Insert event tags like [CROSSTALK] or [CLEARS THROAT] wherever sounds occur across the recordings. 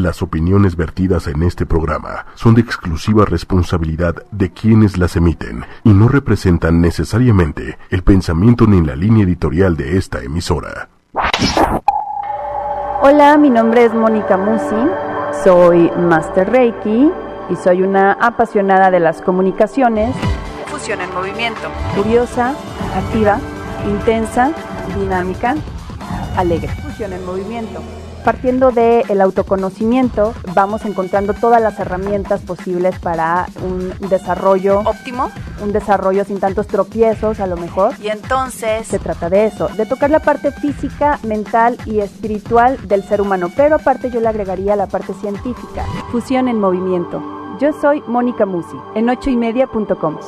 Las opiniones vertidas en este programa son de exclusiva responsabilidad de quienes las emiten y no representan necesariamente el pensamiento ni la línea editorial de esta emisora. Hola, mi nombre es Mónica Musi, soy Master Reiki y soy una apasionada de las comunicaciones. Fusión en movimiento. Curiosa, activa, intensa, dinámica, alegre. Fusión en movimiento. Partiendo del autoconocimiento, vamos encontrando todas las herramientas posibles para un desarrollo óptimo, un desarrollo sin tantos tropiezos a lo mejor. Y entonces se trata de eso, de tocar la parte física, mental y espiritual del ser humano, pero aparte yo le agregaría la parte científica. Fusión en movimiento. Yo soy Mónica Musi, en ochoymedia.com.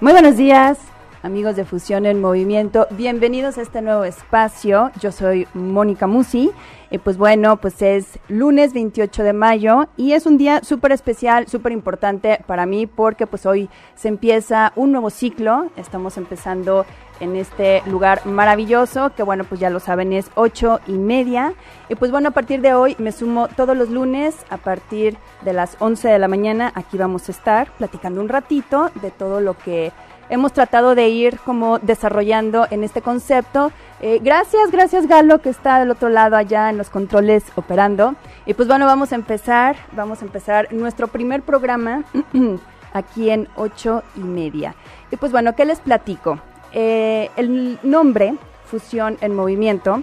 Muy buenos días, amigos de Fusión en Movimiento. Bienvenidos a este nuevo espacio. Yo soy Mónica Musi. Y pues bueno, pues es lunes 28 de mayo y es un día súper especial, súper importante para mí porque pues hoy se empieza un nuevo ciclo. Estamos empezando en este lugar maravilloso que bueno, pues ya lo saben, es ocho y media. Y pues bueno, a partir de hoy me sumo todos los lunes a partir de las 11 de la mañana. Aquí vamos a estar platicando un ratito de todo lo que hemos tratado de ir como desarrollando en este concepto. Eh, gracias, gracias Galo que está del otro lado allá en los controles operando. Y pues bueno, vamos a empezar, vamos a empezar nuestro primer programa [CLEARS THROAT] aquí en ocho y media. Y pues bueno, ¿qué les platico? Eh, el nombre, Fusión en Movimiento,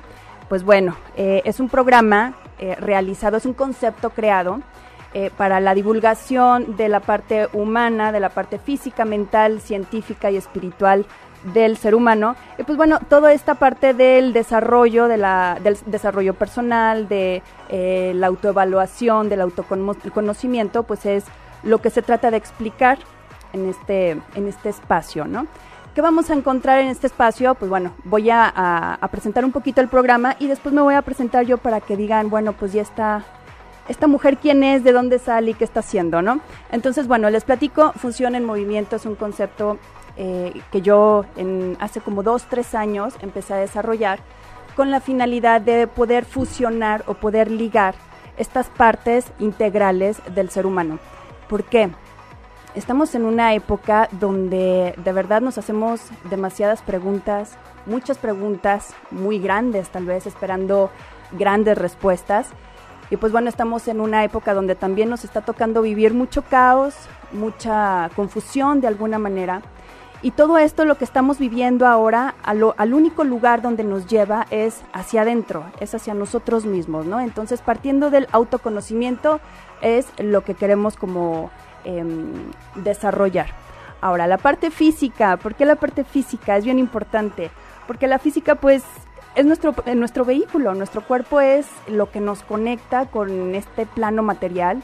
pues bueno, eh, es un programa realizado, es un concepto creado eh, para la divulgación de la parte humana, de la parte física, mental, científica y espiritual del ser humano. Y pues bueno, toda esta parte del desarrollo, de la, del desarrollo personal, de eh, la autoevaluación, del autoconocimiento, pues es lo que se trata de explicar en este, en este espacio, ¿no? ¿Qué vamos a encontrar en este espacio? Pues bueno, voy a, a, presentar un poquito el programa y después me voy a presentar yo para que digan, bueno, pues ya está esta mujer quién es, de dónde sale y qué está haciendo, ¿no? Entonces, bueno, les platico, Fusión en Movimiento es un concepto eh, que yo hace como dos, tres años empecé a desarrollar con la finalidad de poder fusionar o poder ligar estas partes integrales del ser humano. ¿Por qué? Estamos en una época donde de verdad nos hacemos demasiadas preguntas, muchas preguntas muy grandes tal vez, esperando grandes respuestas y pues bueno, estamos en una época donde también nos está tocando vivir mucho caos, mucha confusión de alguna manera. Y todo esto lo que estamos viviendo ahora, al, único lugar donde nos lleva es hacia adentro, es hacia nosotros mismos, ¿no? Entonces, partiendo del autoconocimiento es lo que queremos como em, desarrollar. Ahora, la parte física, ¿por qué la parte física es bien importante? Porque la física, pues, es nuestro, nuestro vehículo, nuestro cuerpo es lo que nos conecta con este plano material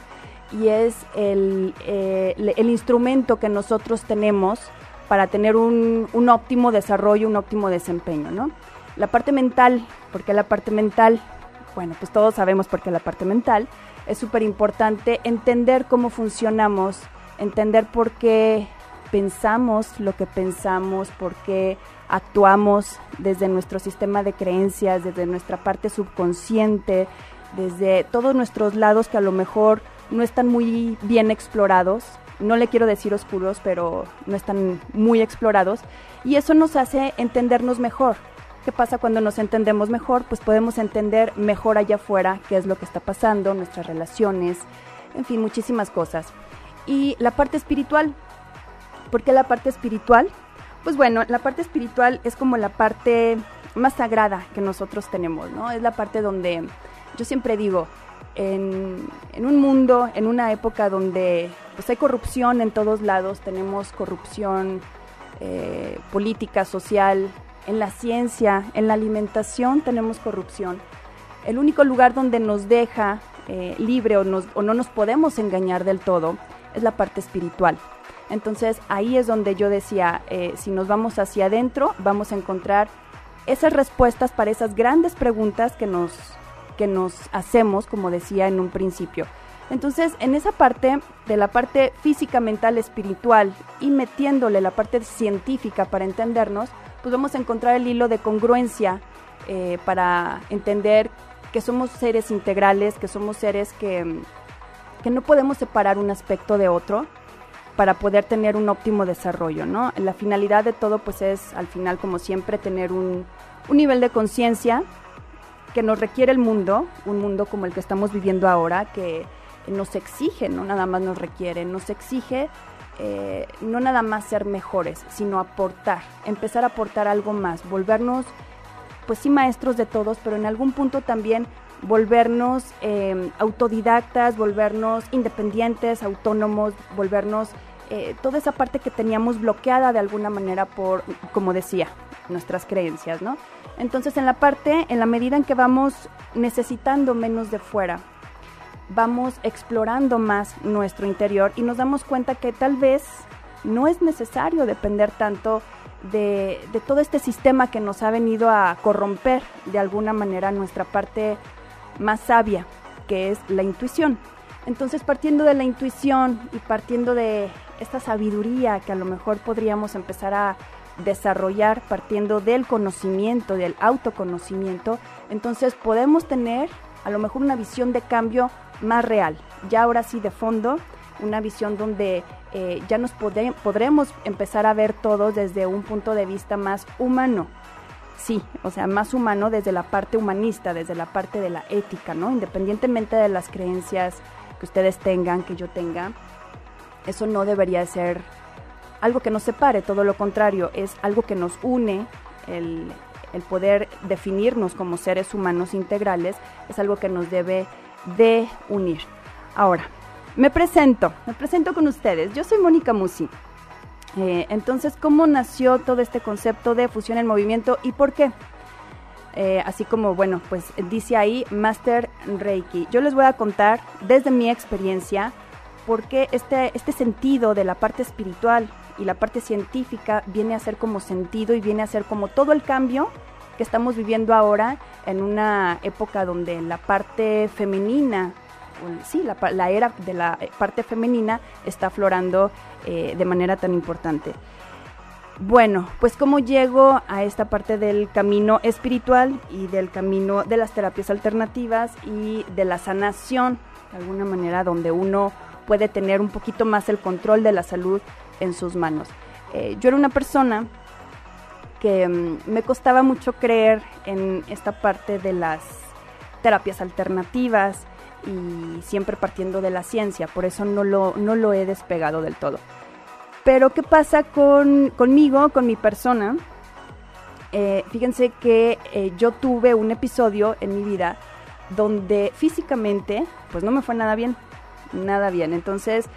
y es el, eh, el instrumento que nosotros tenemos para tener un, un, óptimo desarrollo, un óptimo desempeño, ¿no? La parte mental, ¿por qué la parte mental? Bueno, pues todos sabemos por qué la parte mental. Es súper importante entender cómo funcionamos, entender por qué pensamos lo que pensamos, por qué actuamos desde nuestro sistema de creencias, desde nuestra parte subconsciente, desde todos nuestros lados que a lo mejor no están muy bien explorados. No le quiero decir oscuros, pero no están muy explorados. Y eso nos hace entendernos mejor. ¿Qué pasa cuando nos entendemos mejor? Pues podemos entender mejor allá afuera qué es lo que está pasando, nuestras relaciones, en fin, muchísimas cosas. Y la parte espiritual. ¿Por qué la parte espiritual? Pues bueno, la parte espiritual es como la parte más sagrada que nosotros tenemos, ¿no? Es la parte donde yo siempre digo, en, un mundo, en una época donde pues hay corrupción en todos lados, tenemos corrupción eh, política, social, en la ciencia, en la alimentación tenemos corrupción. El único lugar donde nos deja eh, libre o, o no nos podemos engañar del todo es la parte espiritual. Entonces ahí es donde yo decía, eh, si nos vamos hacia adentro, vamos a encontrar esas respuestas para esas grandes preguntas que nos, que nos hacemos, como decía en un principio. Entonces, en esa parte de la parte física, mental, espiritual y metiéndole la parte científica para entendernos, pues vamos a encontrar el hilo de congruencia eh, para entender que somos seres integrales, que somos seres que, que no podemos separar un aspecto de otro para poder tener un óptimo desarrollo, ¿no? La finalidad de todo pues es al final como siempre tener un, un nivel de conciencia que nos requiere el mundo, un mundo como el que estamos viviendo ahora, que nos exige, no nada más nos requiere, nos exige eh, no nada más ser mejores, sino aportar, empezar a aportar algo más, volvernos, pues sí, maestros de todos, pero en algún punto también volvernos em, autodidactas, volvernos independientes, autónomos, volvernos eh, toda esa parte que teníamos bloqueada de alguna manera por, como decía, nuestras creencias, ¿no? Entonces, en la parte, en la medida en que vamos necesitando menos de fuera, vamos explorando más nuestro interior y nos damos cuenta que tal vez no es necesario depender tanto de, todo este sistema que nos ha venido a corromper de alguna manera nuestra parte más sabia, que es la intuición. Entonces, partiendo de la intuición y partiendo de esta sabiduría que a lo mejor podríamos empezar a desarrollar partiendo del conocimiento, del autoconocimiento, entonces podemos tener a lo mejor una visión de cambio más real, ya ahora sí de fondo, una visión donde eh, ya nos podremos empezar a ver todos desde un punto de vista más humano. Sí, o sea, más humano desde la parte humanista, desde la parte de la ética, ¿no? Independientemente de las creencias que ustedes tengan, que yo tenga, eso no debería ser algo que nos separe, todo lo contrario, es algo que nos une, el, el poder definirnos como seres humanos integrales, es algo que nos debe de unir. Ahora, me presento, me presento con ustedes. Yo soy Mónica Musi. Eh, entonces, ¿cómo nació todo este concepto de fusión en movimiento y por qué? Eh, así como, bueno, pues dice ahí Master Reiki. Yo les voy a contar desde mi experiencia por qué este, este sentido de la parte espiritual y la parte científica viene a ser como sentido y viene a ser como todo el cambio que estamos viviendo ahora en una época donde la parte femenina, sí, la, era de la parte femenina está aflorando eh, de manera tan importante. Bueno, pues cómo llego a esta parte del camino espiritual y del camino de las terapias alternativas y de la sanación, de alguna manera donde uno puede tener un poquito más el control de la salud en sus manos. Eh, yo era una persona que mm, me costaba mucho creer en esta parte de las terapias alternativas y siempre partiendo de la ciencia, por eso no lo, no lo he despegado del todo. Pero ¿qué pasa con, conmigo, con mi persona? Eh, fíjense que eh, yo tuve un episodio en mi vida donde físicamente pues no me fue nada bien, nada bien. Entonces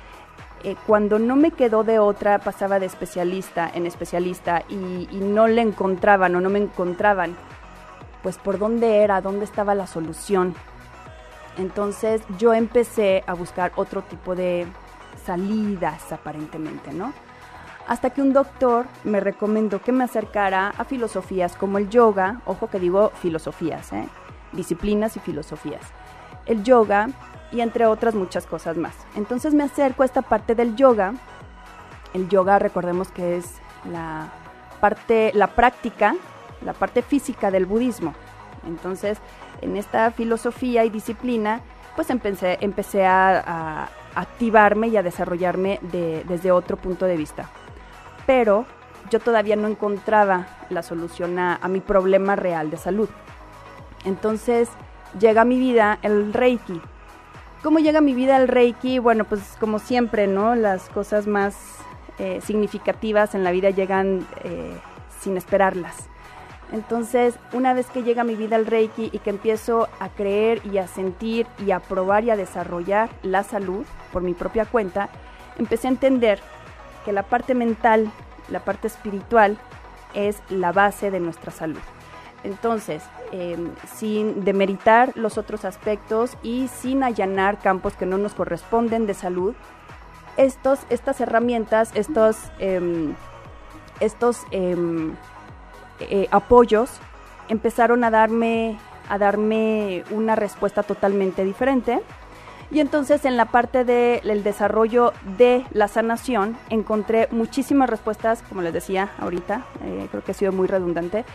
eh, cuando no me quedó de otra, pasaba de especialista en especialista y, no le encontraban o no me encontraban, pues por dónde era, dónde estaba la solución. Entonces yo empecé a buscar otro tipo de salidas aparentemente, ¿no? Hasta que un doctor me recomendó que me acercara a filosofías como el yoga, ojo que digo filosofías, ¿eh? disciplinas y filosofías. El yoga y entre otras muchas cosas más. Entonces me acerco a esta parte del yoga. El yoga, recordemos que es la parte, la práctica, la parte física del budismo. Entonces, en esta filosofía y disciplina, pues empecé, empecé a, activarme y a desarrollarme desde otro punto de vista. Pero yo todavía no encontraba la solución a, a mi problema real de salud. Entonces llega a mi vida el Reiki, ¿Cómo llega a mi vida el Reiki? Bueno, pues como siempre, ¿no? Las cosas más eh, significativas en la vida llegan eh, sin esperarlas. Entonces, una vez que llega mi vida el Reiki y que empiezo a creer y a sentir y a probar y a desarrollar la salud por mi propia cuenta, empecé a entender que la parte mental, la parte espiritual, es la base de nuestra salud. Entonces, em, sin demeritar los otros aspectos y sin allanar campos que no nos corresponden de salud, estos, estas herramientas, estos, em, estos em, eh, apoyos empezaron a darme, a darme una respuesta totalmente diferente. Y entonces en la parte del desarrollo de la sanación encontré muchísimas respuestas, como les decía ahorita, eh, creo que ha sido muy redundante,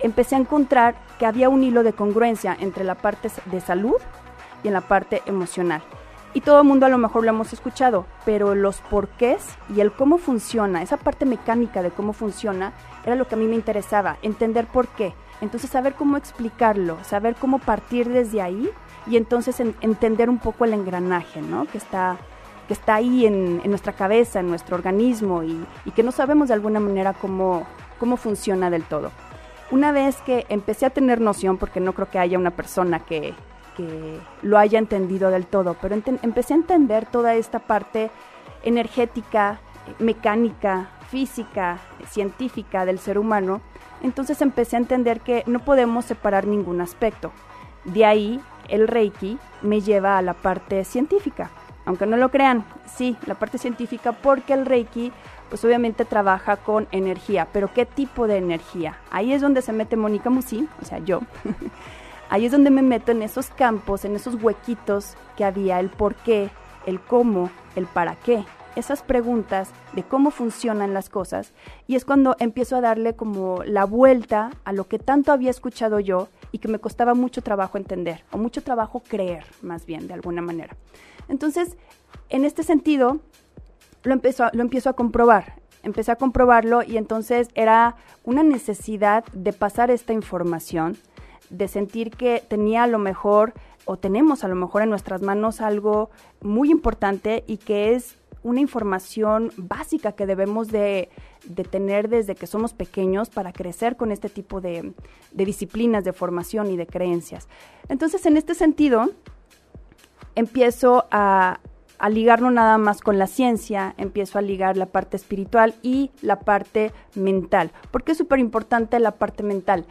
empecé a encontrar que había un hilo de congruencia entre la parte de salud y en la parte emocional. Y todo el mundo a lo mejor lo hemos escuchado, pero los porqués y el cómo funciona, esa parte mecánica de cómo funciona, era lo que a mí me interesaba, entender por qué. Entonces saber cómo explicarlo, saber cómo partir desde ahí y entonces entender un poco el engranaje, ¿no? Que está, que está ahí en, nuestra cabeza, en nuestro organismo y, y, que no sabemos de alguna manera cómo, cómo funciona del todo. Una vez que empecé a tener noción, porque no creo que haya una persona que, que lo haya entendido del todo, pero empecé a entender toda esta parte energética, mecánica, física, científica del ser humano, entonces empecé a entender que no podemos separar ningún aspecto. De ahí el Reiki me lleva a la parte científica. Aunque no lo crean, sí, la parte científica porque el Reiki pues obviamente trabaja con energía, pero ¿qué tipo de energía? Ahí es donde se mete Mónica Musi, o sea, yo, [LAUGHS] Ahí es donde me meto en esos campos, en esos huequitos que había, el por qué, el cómo, el para qué, esas preguntas de cómo funcionan las cosas y es cuando empiezo a darle como la vuelta a lo que tanto había escuchado yo y que me costaba mucho trabajo entender o mucho trabajo creer más bien de alguna manera. Entonces, en este sentido, lo empiezo, lo empiezo a comprobar. Empecé a comprobarlo y entonces era una necesidad de pasar esta información de sentir que tenía a lo mejor o tenemos a lo mejor en nuestras manos algo muy importante y que es una información básica que debemos de, tener desde que somos pequeños para crecer con este tipo de, disciplinas de formación y de creencias. Entonces, en este sentido, empiezo a, a ligarlo nada más con la ciencia, empiezo a ligar la parte espiritual y la parte mental. porque es súper importante la parte mental?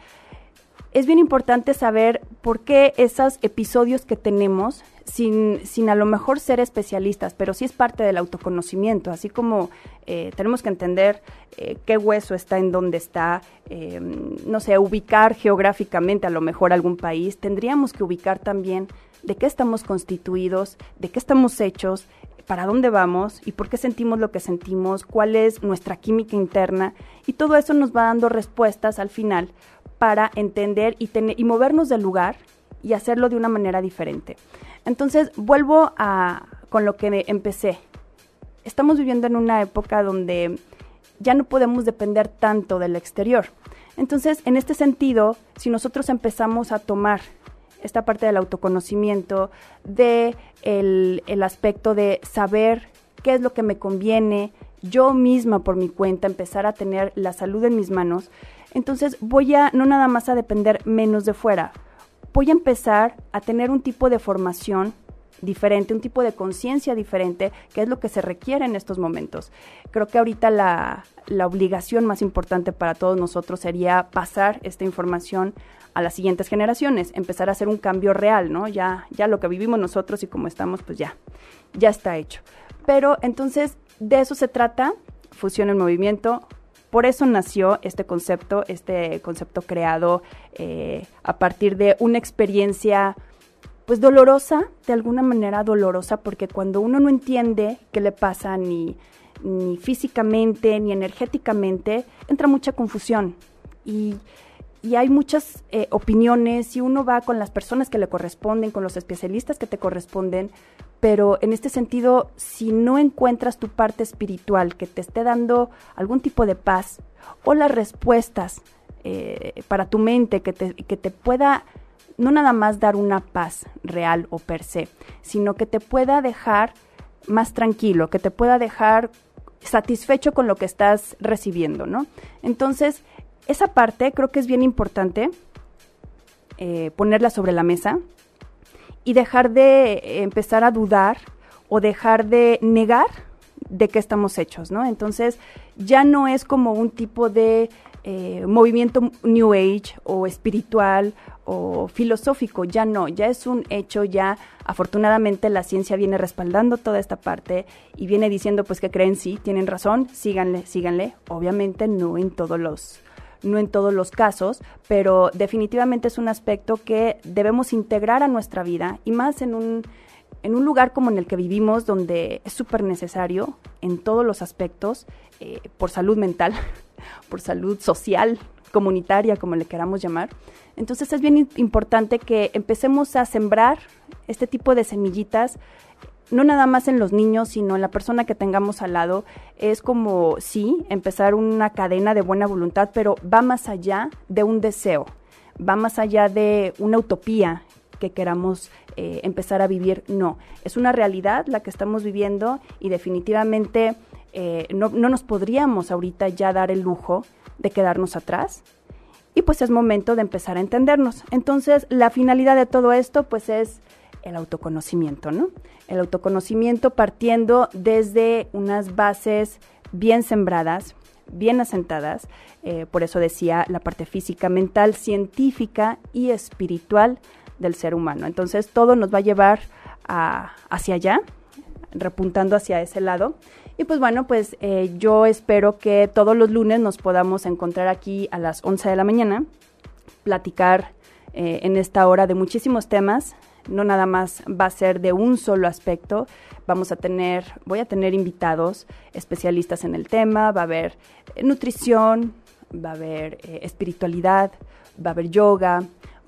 Es bien importante saber por qué esos episodios que tenemos, sin, sin a lo mejor ser especialistas, pero sí es parte del autoconocimiento, así como eh, tenemos que entender eh, qué hueso está en dónde está, eh, no sé, ubicar geográficamente a lo mejor algún país, tendríamos que ubicar también de qué estamos constituidos, de qué estamos hechos, para dónde vamos y por qué sentimos lo que sentimos, cuál es nuestra química interna y todo eso nos va dando respuestas al final para entender y, y movernos del lugar y hacerlo de una manera diferente. Entonces, vuelvo a, con lo que empecé. Estamos viviendo en una época donde ya no podemos depender tanto del exterior. Entonces, en este sentido, si nosotros empezamos a tomar esta parte del autoconocimiento, de el, aspecto de saber qué es lo que me conviene, yo misma por mi cuenta empezar a tener la salud en mis manos, entonces voy a no nada más a depender menos de fuera, voy a empezar a tener un tipo de formación diferente, un tipo de conciencia diferente, que es lo que se requiere en estos momentos. Creo que ahorita la, la, obligación más importante para todos nosotros sería pasar esta información a las siguientes generaciones, empezar a hacer un cambio real, ¿no? Ya, ya lo que vivimos nosotros y como estamos, pues ya, ya está hecho. Pero entonces, de eso se trata, fusión en movimiento, por eso nació este concepto, este concepto creado eh, a partir de una experiencia pues dolorosa, de alguna manera dolorosa, porque cuando uno no entiende qué le pasa ni, ni físicamente ni energéticamente, entra mucha confusión. Y y hay muchas eh, opiniones y uno va con las personas que le corresponden, con los especialistas que te corresponden, pero en este sentido, si no encuentras tu parte espiritual que te esté dando algún tipo de paz o las respuestas eh, para tu mente que te, que te pueda no nada más dar una paz real o per se, sino que te pueda dejar más tranquilo, que te pueda dejar satisfecho con lo que estás recibiendo, ¿no? Entonces, esa parte creo que es bien importante eh, ponerla sobre la mesa y dejar de empezar a dudar o dejar de negar de qué estamos hechos, ¿no? Entonces ya no es como un tipo de eh, movimiento New Age o espiritual o filosófico, ya no, ya es un hecho, ya afortunadamente la ciencia viene respaldando toda esta parte y viene diciendo pues que creen sí, tienen razón, síganle, síganle, obviamente no en todos los no en todos los casos, pero definitivamente es un aspecto que debemos integrar a nuestra vida y más en un, en un lugar como en el que vivimos, donde es súper necesario en todos los aspectos, eh, por salud mental, [LAUGHS] por salud social, comunitaria, como le queramos llamar. Entonces es bien importante que empecemos a sembrar este tipo de semillitas no nada más en los niños, sino en la persona que tengamos al lado, es como, sí, empezar una cadena de buena voluntad, pero va más allá de un deseo, va más allá de una utopía que queramos eh, empezar a vivir, no, es una realidad la que estamos viviendo y definitivamente eh, no, no nos podríamos ahorita ya dar el lujo de quedarnos atrás, y pues es momento de empezar a entendernos. Entonces, la finalidad de todo esto pues es el autoconocimiento, ¿no? El autoconocimiento partiendo desde unas bases bien sembradas, bien asentadas, eh, por eso decía la parte física, mental, científica y espiritual del ser humano. Entonces todo nos va a llevar hacia allá, repuntando hacia ese lado. Y pues bueno, pues eh, yo espero que todos los lunes nos podamos encontrar aquí a las 11 de la mañana, platicar eh, en esta hora de muchísimos temas, no nada más va a ser de un solo aspecto. Vamos a tener, voy a tener invitados especialistas en el tema, va a haber eh, nutrición, va a haber eh, espiritualidad, va a haber yoga,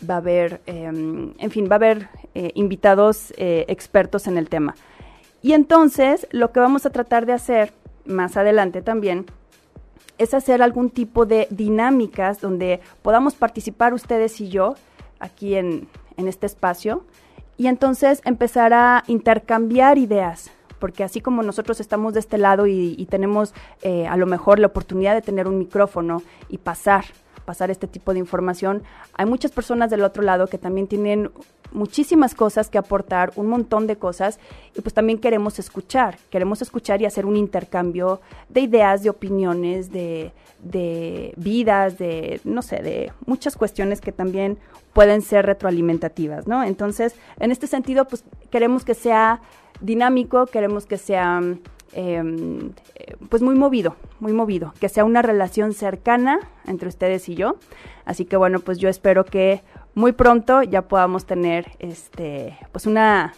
va a haber, em, en fin, va a haber eh, invitados expertos en el tema. Y entonces lo que vamos a tratar de hacer más adelante también es hacer algún tipo de dinámicas donde podamos participar ustedes y yo aquí en, en este espacio y entonces empezar a intercambiar ideas, porque así como nosotros estamos de este lado y, tenemos eh, a lo mejor la oportunidad de tener un micrófono y pasar, pasar este tipo de información, hay muchas personas del otro lado que también tienen muchísimas cosas que aportar, un montón de cosas, y pues también queremos escuchar, queremos escuchar y hacer un intercambio de ideas, de opiniones, de, de vidas, de, no sé, de muchas cuestiones que también pueden ser retroalimentativas, ¿no? Entonces, en este sentido, pues queremos que sea dinámico, queremos que sea, em, pues muy movido, muy movido, que sea una relación cercana entre ustedes y yo. Así que bueno, pues yo espero que muy pronto ya podamos tener, este, pues una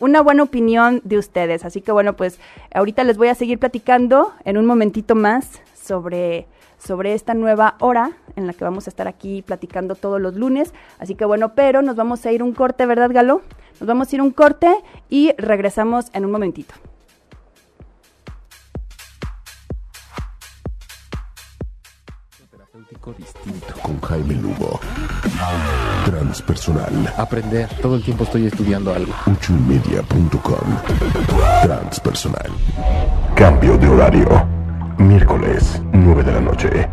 una buena opinión de ustedes. Así que bueno, pues ahorita les voy a seguir platicando en un momentito más sobre sobre esta nueva hora en la que vamos a estar aquí platicando todos los lunes. Así que bueno, pero nos vamos a ir un corte, ¿verdad, Galo? Nos vamos a ir un corte y regresamos en un momentito. Distinto con Jaime Lugo. Transpersonal. Aprender. Todo el tiempo estoy estudiando algo. Uchumedia.com. Transpersonal. Cambio de horario. Miércoles, 9 de la noche.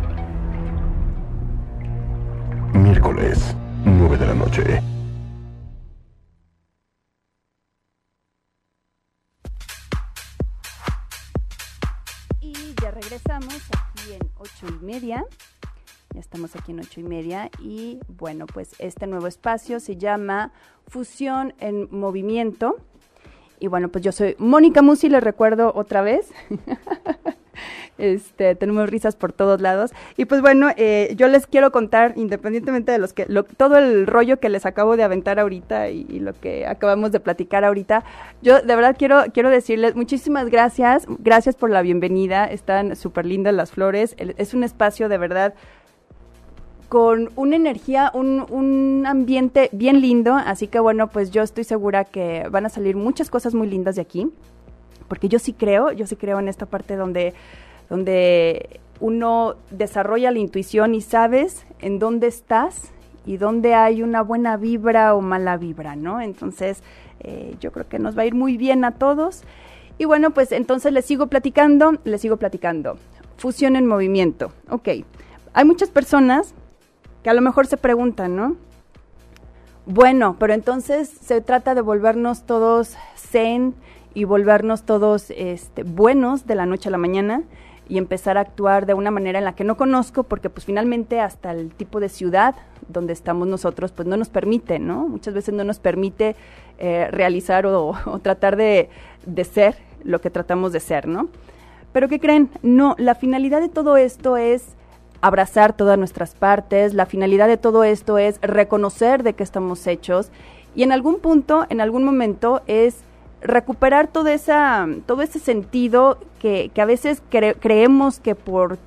Miércoles, 9 de la noche. Y ya regresamos aquí en ocho y media. Ya estamos aquí en ocho y media y bueno, pues este nuevo espacio se llama Fusión en Movimiento. Y bueno, pues yo soy Mónica Musi, les recuerdo otra vez. [LAUGHS] Este, tenemos risas por todos lados. Y pues bueno, eh, yo les quiero contar, independientemente de los que, todo el rollo que les acabo de aventar ahorita y, lo que acabamos de platicar ahorita, yo de verdad quiero, quiero decirles muchísimas gracias, gracias por la bienvenida, están súper lindas las flores, es un espacio de verdad con una energía, un, un, ambiente bien lindo, así que bueno, pues yo estoy segura que van a salir muchas cosas muy lindas de aquí, porque yo sí creo, yo sí creo en esta parte donde donde uno desarrolla la intuición y sabes en dónde estás y dónde hay una buena vibra o mala vibra, ¿no? Entonces, eh, yo creo que nos va a ir muy bien a todos. Y bueno, pues entonces les sigo platicando, les sigo platicando. Fusión en movimiento. Ok, hay muchas personas que a lo mejor se preguntan, ¿no? Bueno, pero entonces se trata de volvernos todos zen y volvernos todos este, buenos de la noche a la mañana y empezar a actuar de una manera en la que no conozco, porque pues finalmente hasta el tipo de ciudad donde estamos nosotros, pues no nos permite, ¿no? Muchas veces no nos permite eh, realizar o, tratar de, de, ser lo que tratamos de ser, ¿no? Pero ¿qué creen? No, la finalidad de todo esto es abrazar todas nuestras partes, la finalidad de todo esto es reconocer de qué estamos hechos y en algún punto, en algún momento es recuperar todo, esa, todo ese sentido que, a veces creemos que por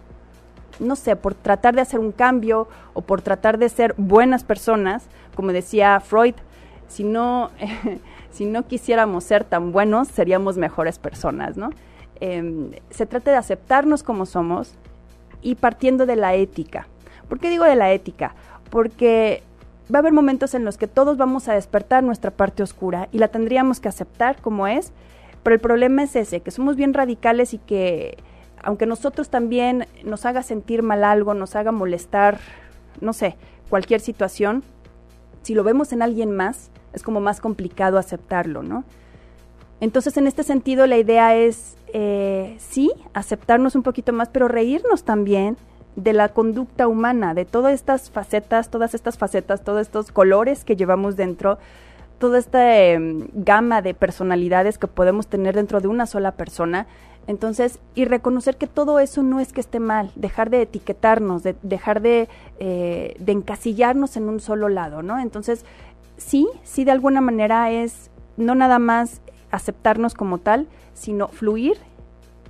no sé, por tratar de hacer un cambio o por tratar de ser buenas personas, como decía Freud, si no, [LAUGHS] si no quisiéramos ser tan buenos, seríamos mejores personas, ¿no? Em, se trata de aceptarnos como somos y partiendo de la ética. ¿Por qué digo de la ética? Porque va a haber momentos en los que todos vamos a despertar nuestra parte oscura y la tendríamos que aceptar como es, pero el problema es ese, que somos bien radicales y que aunque nosotros también nos haga sentir mal algo, nos haga molestar, no sé, cualquier situación, si lo vemos en alguien más, es como más complicado aceptarlo, ¿no? Entonces, en este sentido, la idea es, eh, sí, aceptarnos un poquito más, pero reírnos también de la conducta humana, de todas estas facetas, todas estas facetas, todos estos colores que llevamos dentro, toda esta em, gama de personalidades que podemos tener dentro de una sola persona. Entonces, y reconocer que todo eso no es que esté mal, dejar de etiquetarnos, de, dejar de, eh, de encasillarnos en un solo lado, ¿no? Entonces, sí, sí de alguna manera es no nada más aceptarnos como tal, sino fluir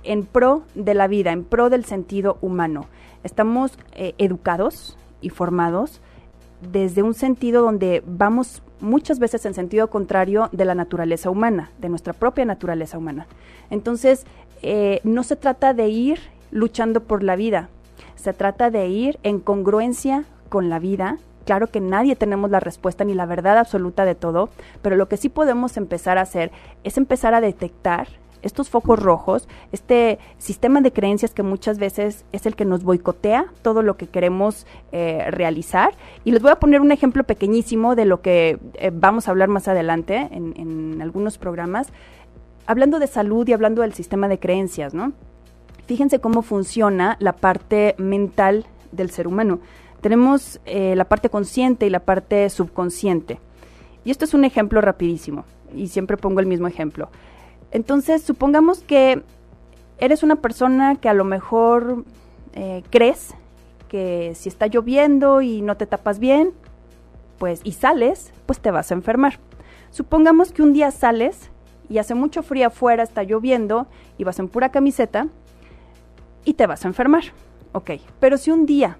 en pro de la vida, en pro del sentido humano. Estamos eh, educados y formados desde un sentido donde vamos muchas veces en sentido contrario de la naturaleza humana, de nuestra propia naturaleza humana. Entonces, eh, no se trata de ir luchando por la vida, se trata de ir en congruencia con la vida. Claro que nadie tenemos la respuesta ni la verdad absoluta de todo, pero lo que sí podemos empezar a hacer es empezar a detectar estos focos rojos, este sistema de creencias que muchas veces es el que nos boicotea todo lo que queremos eh, realizar. Y les voy a poner un ejemplo pequeñísimo de lo que eh, vamos a hablar más adelante en, en, algunos programas, hablando de salud y hablando del sistema de creencias, ¿no? Fíjense cómo funciona la parte mental del ser humano. Tenemos eh, la parte consciente y la parte subconsciente. Y esto es un ejemplo rapidísimo, y siempre pongo el mismo ejemplo. Entonces, supongamos que eres una persona que a lo mejor eh, crees que si está lloviendo y no te tapas bien, pues y sales, pues te vas a enfermar. Supongamos que un día sales y hace mucho frío afuera, está lloviendo y vas en pura camiseta y te vas a enfermar. Ok, pero si un día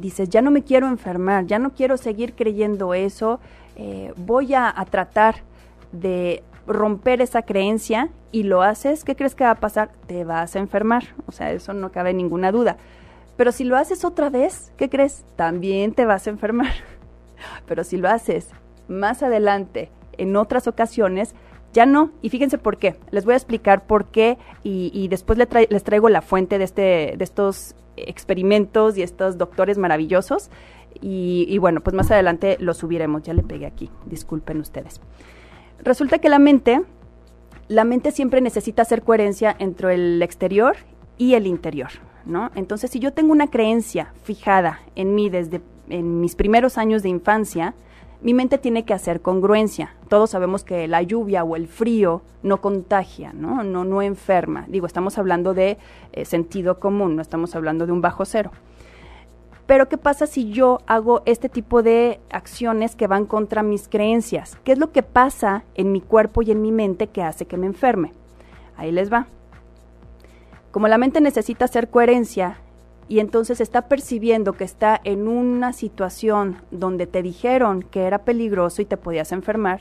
dices, ya no me quiero enfermar, ya no quiero seguir creyendo eso, eh, voy a tratar de romper esa creencia y lo haces, ¿qué crees que va a pasar? Te vas a enfermar, o sea, eso no cabe ninguna duda. Pero si lo haces otra vez, ¿qué crees? También te vas a enfermar. [LAUGHS] Pero si lo haces más adelante, en otras ocasiones, ya no. Y fíjense por qué. Les voy a explicar por qué y, después les, traigo la fuente de, este, de estos experimentos y estos doctores maravillosos. Y, bueno, pues más adelante lo subiremos. Ya le pegué aquí. Disculpen ustedes. Resulta que la mente, la mente siempre necesita hacer coherencia entre el exterior y el interior, ¿no? Entonces, si yo tengo una creencia fijada en mí desde en mis primeros años de infancia, mi mente tiene que hacer congruencia. Todos sabemos que la lluvia o el frío no contagia, ¿no? No, no enferma. Digo, estamos hablando de eh, sentido común, no estamos hablando de un bajo cero. Pero ¿qué pasa si yo hago este tipo de acciones que van contra mis creencias? ¿Qué es lo que pasa en mi cuerpo y en mi mente que hace que me enferme? Ahí les va. Como la mente necesita hacer coherencia y entonces está percibiendo que está en una situación donde te dijeron que era peligroso y te podías enfermar,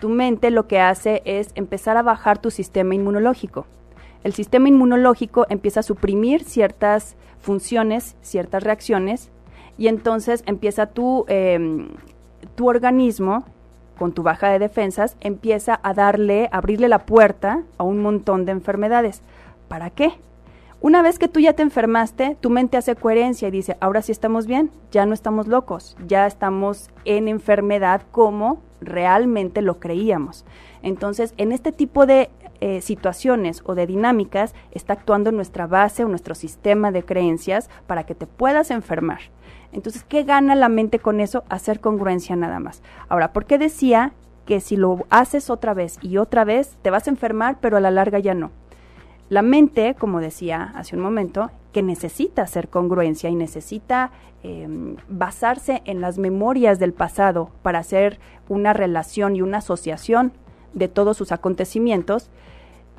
tu mente lo que hace es empezar a bajar tu sistema inmunológico. El sistema inmunológico empieza a suprimir ciertas funciones, ciertas reacciones, y entonces empieza tu, em, tu organismo, con tu baja de defensas, empieza a darle, abrirle la puerta a un montón de enfermedades. ¿Para qué? Una vez que tú ya te enfermaste, tu mente hace coherencia y dice, ahora sí estamos bien, ya no estamos locos, ya estamos en enfermedad como realmente lo creíamos. Entonces, en este tipo de eh, situaciones o de dinámicas está actuando nuestra base o nuestro sistema de creencias para que te puedas enfermar. Entonces, ¿qué gana la mente con eso? Hacer congruencia nada más. Ahora, ¿por qué decía que si lo haces otra vez y otra vez, te vas a enfermar, pero a la larga ya no? La mente, como decía hace un momento, que necesita hacer congruencia y necesita em, basarse en las memorias del pasado para hacer una relación y una asociación de todos sus acontecimientos,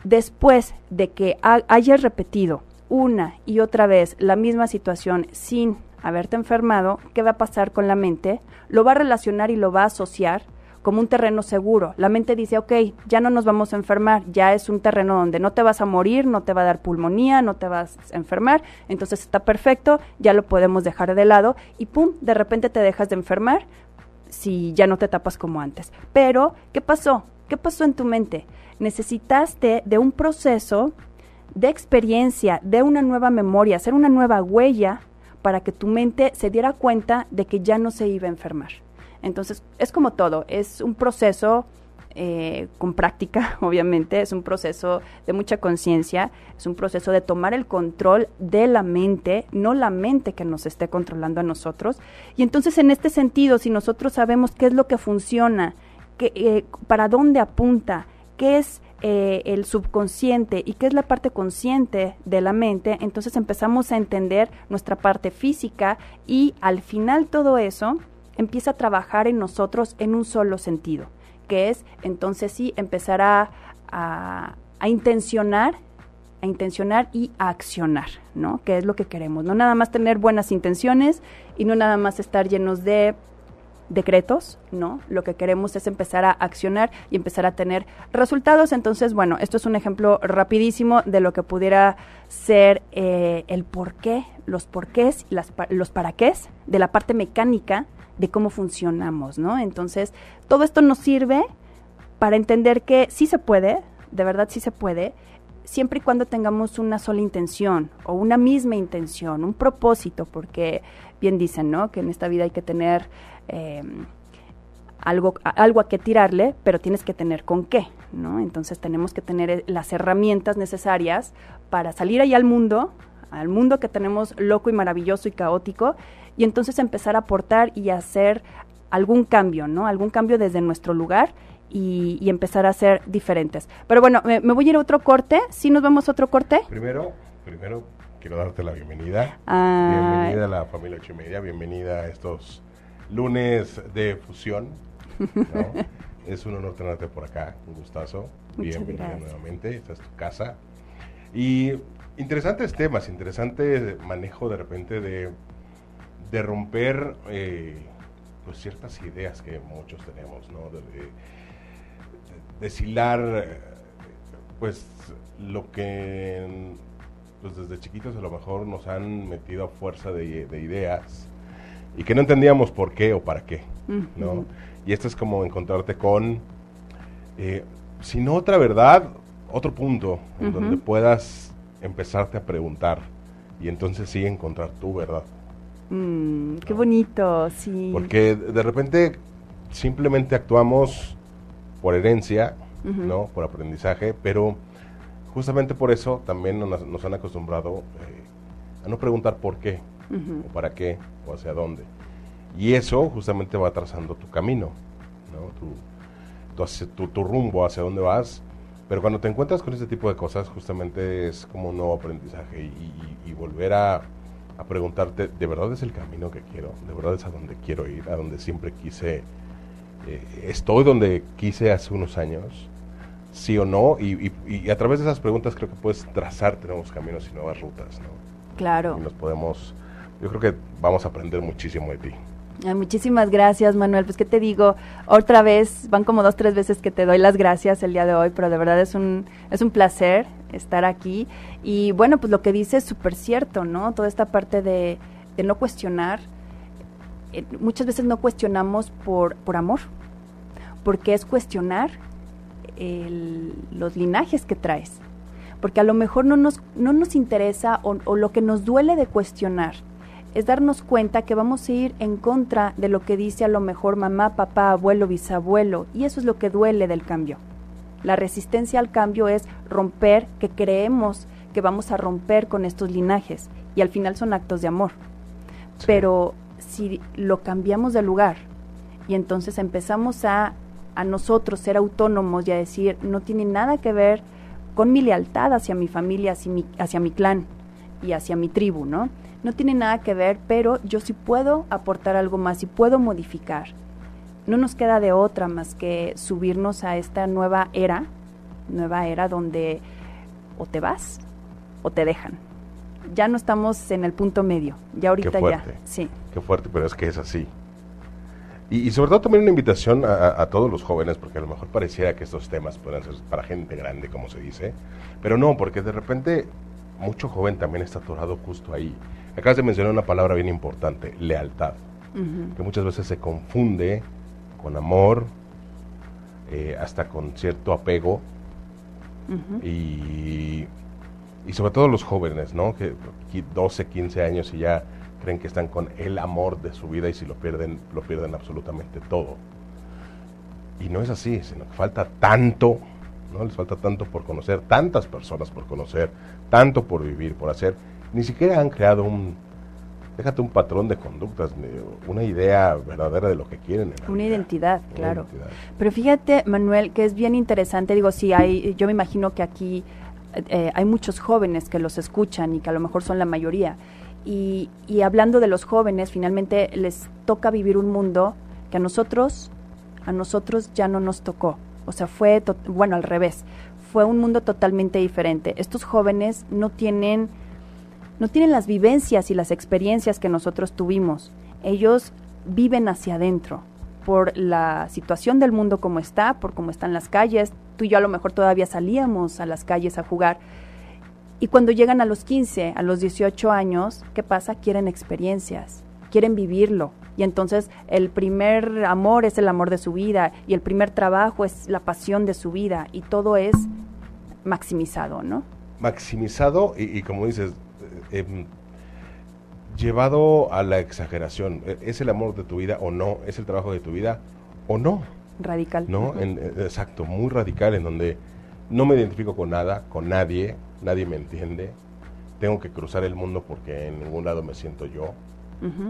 después de que hayas repetido una y otra vez la misma situación sin haberte enfermado, ¿qué va a pasar con la mente? Lo va a relacionar y lo va a asociar como un terreno seguro. La mente dice, ok, ya no nos vamos a enfermar, ya es un terreno donde no te vas a morir, no te va a dar pulmonía, no te vas a enfermar, entonces está perfecto, ya lo podemos dejar de lado y pum, de repente te dejas de enfermar si ya no te tapas como antes. Pero, ¿qué pasó? ¿Qué pasó en tu mente? Necesitaste de un proceso de experiencia, de una nueva memoria, hacer una nueva huella para que tu mente se diera cuenta de que ya no se iba a enfermar. Entonces, es como todo, es un proceso eh, con práctica, [LAUGHS] obviamente, es un proceso de mucha conciencia, es un proceso de tomar el control de la mente, no la mente que nos esté controlando a nosotros. Y entonces, en este sentido, si nosotros sabemos qué es lo que funciona, qué, eh, para dónde apunta, qué es eh, el subconsciente y qué es la parte consciente de la mente, entonces empezamos a entender nuestra parte física y al final todo eso empieza a trabajar en nosotros en un solo sentido, que es entonces sí empezar a, intencionar a intencionar y a accionar, ¿no? Que es lo que queremos, no nada más tener buenas intenciones y no nada más estar llenos de decretos, ¿no? Lo que queremos es empezar a accionar y empezar a tener resultados. Entonces, bueno, esto es un ejemplo rapidísimo de lo que pudiera ser eh, el por qué, los porqués, las, los para qué de la parte mecánica de cómo funcionamos, ¿no? Entonces, todo esto nos sirve para entender que sí se puede, de verdad sí se puede, siempre y cuando tengamos una sola intención o una misma intención, un propósito, porque bien dicen, ¿no? Que en esta vida hay que tener eh, algo, algo a que tirarle, pero tienes que tener con qué, ¿no? Entonces tenemos que tener eh, las herramientas necesarias para salir ahí al mundo, al mundo que tenemos loco y maravilloso y caótico, y entonces empezar a aportar y hacer algún cambio, ¿no? Algún cambio desde nuestro lugar y, empezar a ser diferentes. Pero bueno, me, voy a ir a otro corte. ¿Sí nos vamos a otro corte? Primero, primero quiero darte la bienvenida. Bienvenida a la familia Chimedia, bienvenida a estos lunes de fusión. [LAUGHS] es un honor tenerte por acá, un gustazo. Bienvenida nuevamente, esta es tu casa. Y interesantes temas, interesante manejo de repente de de romper eh, pues ciertas ideas que muchos tenemos, ¿no? De, deshilar pues lo que pues desde chiquitos a lo mejor nos han metido a fuerza de, ideas y que no entendíamos por qué o para qué, ¿no? Y esto es como encontrarte con, eh, si no otra verdad, otro punto en donde puedas empezarte a preguntar y entonces sí encontrar tu verdad. Mm, qué bonito, sí. Porque de repente simplemente actuamos por herencia, ¿no? Por aprendizaje, pero justamente por eso también nos, han acostumbrado eh, a no preguntar por qué, o para qué, o hacia dónde. Y eso justamente va trazando tu camino, ¿no? Tu, tu, rumbo, hacia dónde vas. Pero cuando te encuentras con este tipo de cosas, justamente es como un nuevo aprendizaje y volver a a preguntarte, ¿de verdad es el camino que quiero? ¿De verdad es a donde quiero ir? ¿A donde siempre quise? Eh, ¿Estoy donde quise hace unos años? ¿Sí o no? Y, y, a través de esas preguntas creo que puedes trazarte nuevos caminos y nuevas rutas, ¿no? Claro. Y nos podemos, yo creo que vamos a aprender muchísimo de ti. muchísimas gracias, Manuel. Pues, ¿qué te digo? Otra vez, van como dos, tres veces que te doy las gracias el día de hoy, pero de verdad es un, es un placer estar aquí. Y bueno, pues lo que dice es súper cierto, ¿no? Toda esta parte de, no cuestionar. Eh, muchas veces no cuestionamos por, por amor, porque es cuestionar los linajes que traes. Porque a lo mejor no nos, no nos interesa o lo que nos duele de cuestionar es darnos cuenta que vamos a ir en contra de lo que dice a lo mejor mamá, papá, abuelo, bisabuelo, y eso es lo que duele del cambio. La resistencia al cambio es romper que creemos que vamos a romper con estos linajes y al final son actos de amor. Pero si lo cambiamos de lugar y entonces empezamos a, a nosotros ser autónomos y a decir, no tiene nada que ver con mi lealtad hacia mi familia, hacia mi, hacia mi clan y hacia mi tribu, ¿no? No tiene nada que ver, pero yo sí puedo aportar algo más y puedo modificar no nos queda de otra más que subirnos a esta nueva era, nueva era donde o te vas o te dejan. ya no estamos en el punto medio, ya ahorita Qué ya. fuerte. Sí. Qué fuerte, pero es que es así. Y, y sobre todo también una invitación a, a- todos los jóvenes, porque a lo mejor pareciera que estos temas puedan ser para gente grande, como se dice, pero no, porque de repente mucho joven también está atorado justo ahí. Acabas de mencionar una palabra bien importante, lealtad, que muchas veces se confunde con amor, eh, hasta con cierto apego, y, y sobre todo los jóvenes, ¿no? Que qui- 12, 15 años y ya creen que están con el amor de su vida y si lo pierden, lo pierden absolutamente todo. Y no es así, sino que falta tanto, ¿no? Les falta tanto por conocer, tantas personas por conocer, tanto por vivir, por hacer. Ni siquiera han creado un, déjate un patrón de conductas, una idea verdadera de lo que quieren. en Una identidad, Una claro. identidad. Pero fíjate, Manuel, que es bien interesante. Digo, sí, hay, yo me imagino que aquí eh, hay muchos jóvenes que los escuchan y que a lo mejor son la mayoría. Y, y hablando de los jóvenes, finalmente les toca vivir un mundo que a nosotros, a nosotros ya no nos tocó. O sea, fue, to- bueno, al revés. Fue un mundo totalmente diferente. Estos jóvenes no tienen no tienen las vivencias y las experiencias que nosotros tuvimos. Ellos viven hacia adentro por la situación del mundo como está, por cómo están las calles. Tú y yo a lo mejor todavía salíamos a las calles a jugar. Y cuando llegan a los 15, a los 18 años, ¿qué pasa? Quieren experiencias, quieren vivirlo. Y entonces el primer amor es el amor de su vida y el primer trabajo es la pasión de su vida y todo es maximizado, ¿no? maximizado y, y como dices, eh, em, llevado a la exageración. E- ¿Es el amor de tu vida o no? ¿Es el trabajo de tu vida o no? Radical. ¿No? En- eh, exacto, muy radical en donde no me identifico con nada, con nadie, nadie me entiende. Tengo que cruzar el mundo porque en ningún lado me siento yo.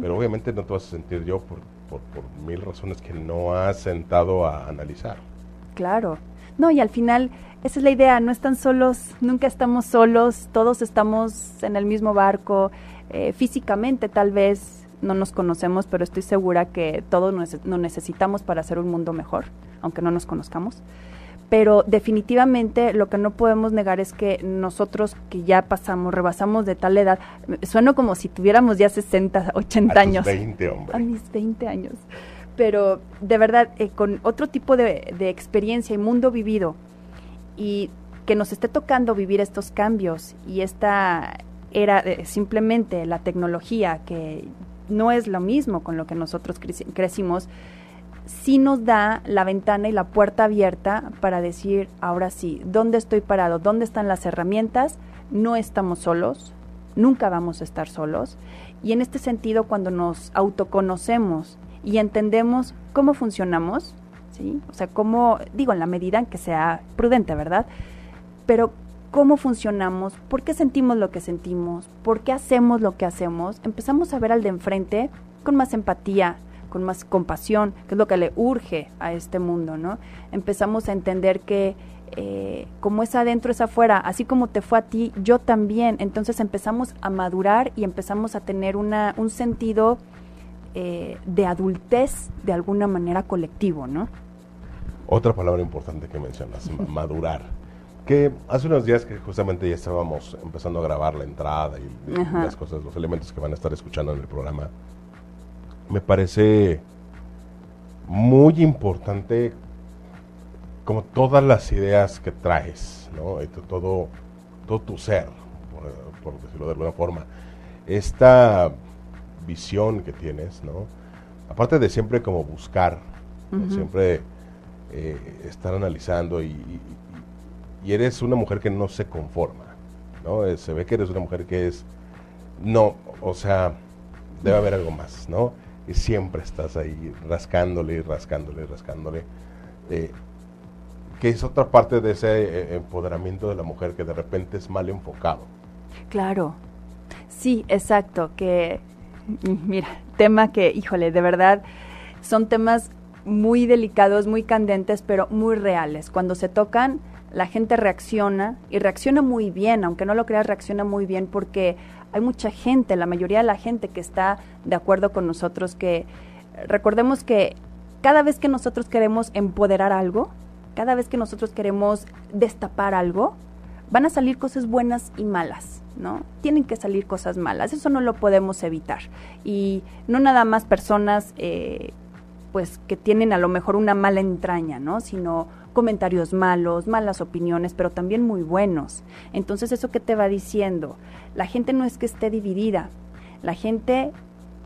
Pero obviamente no te vas a sentir yo por, por, por mil razones que no has sentado a analizar. Claro. No, y al final, esa es la idea, no están solos, nunca estamos solos, todos estamos en el mismo barco, eh, físicamente tal vez no nos conocemos, pero estoy segura que todos nos, nos necesitamos para hacer un mundo mejor, aunque no nos conozcamos. Pero definitivamente lo que no podemos negar es que nosotros que ya pasamos, rebasamos de tal edad, sueno como si tuviéramos ya 60, 80 A tus años. 20, hombre. A mis 20 años. Pero de verdad, eh, con otro tipo de, de experiencia y mundo vivido, y que nos esté tocando vivir estos cambios y esta era eh, simplemente la tecnología, que no es lo mismo con lo que nosotros creci- crecimos, sí nos da la ventana y la puerta abierta para decir, ahora sí, ¿dónde estoy parado? ¿Dónde están las herramientas? No estamos solos, nunca vamos a estar solos. Y en este sentido, cuando nos autoconocemos y entendemos cómo funcionamos, ¿sí? O sea, cómo, digo, en la medida en que sea prudente, ¿verdad? Pero cómo funcionamos, por qué sentimos lo que sentimos, por qué hacemos lo que hacemos, empezamos a ver al de enfrente con más empatía, con más compasión, que es lo que le urge a este mundo, ¿no? Empezamos a entender que eh, como es adentro es afuera, así como te fue a ti, yo también. Entonces empezamos a madurar y empezamos a tener una, un sentido eh, de adultez de alguna manera colectivo, ¿no? Otra palabra importante que mencionas, ma- madurar. Que hace unos días que justamente ya estábamos empezando a grabar la entrada y, y las cosas, los elementos que van a estar escuchando en el programa, me parece muy importante como todas las ideas que traes, ¿no? Todo, todo tu ser, por, por decirlo de alguna forma. Esta visión que tienes, ¿no? Aparte de siempre como buscar, ¿no? Ujú. siempre eh, estar analizando y, y- y eres una mujer que no se conforma, ¿no? Eh, se ve que eres una mujer que es, no, o sea, debe haber algo más, ¿no? Y siempre estás ahí rascándole, rascándole, rascándole. eh, que es otra parte de ese eh, empoderamiento de la mujer que de repente es mal enfocado. Claro. Sí, exacto, que mira, tema que, híjole, de verdad son temas muy delicados, muy candentes, pero muy reales. Cuando se tocan, la gente reacciona y reacciona muy bien, aunque no lo creas, reacciona muy bien porque hay mucha gente, la mayoría de la gente que está de acuerdo con nosotros, que recordemos que cada vez que nosotros queremos empoderar algo, cada vez que nosotros queremos destapar algo, van a salir cosas buenas y malas, ¿no? Tienen que salir cosas malas, eso no lo podemos evitar. Y no nada más personas, eh, pues, que tienen a lo mejor una mala entraña, ¿no? Sino comentarios malos, malas opiniones, pero también muy buenos. Entonces, ¿eso qué te va diciendo? La gente no es que esté dividida, la gente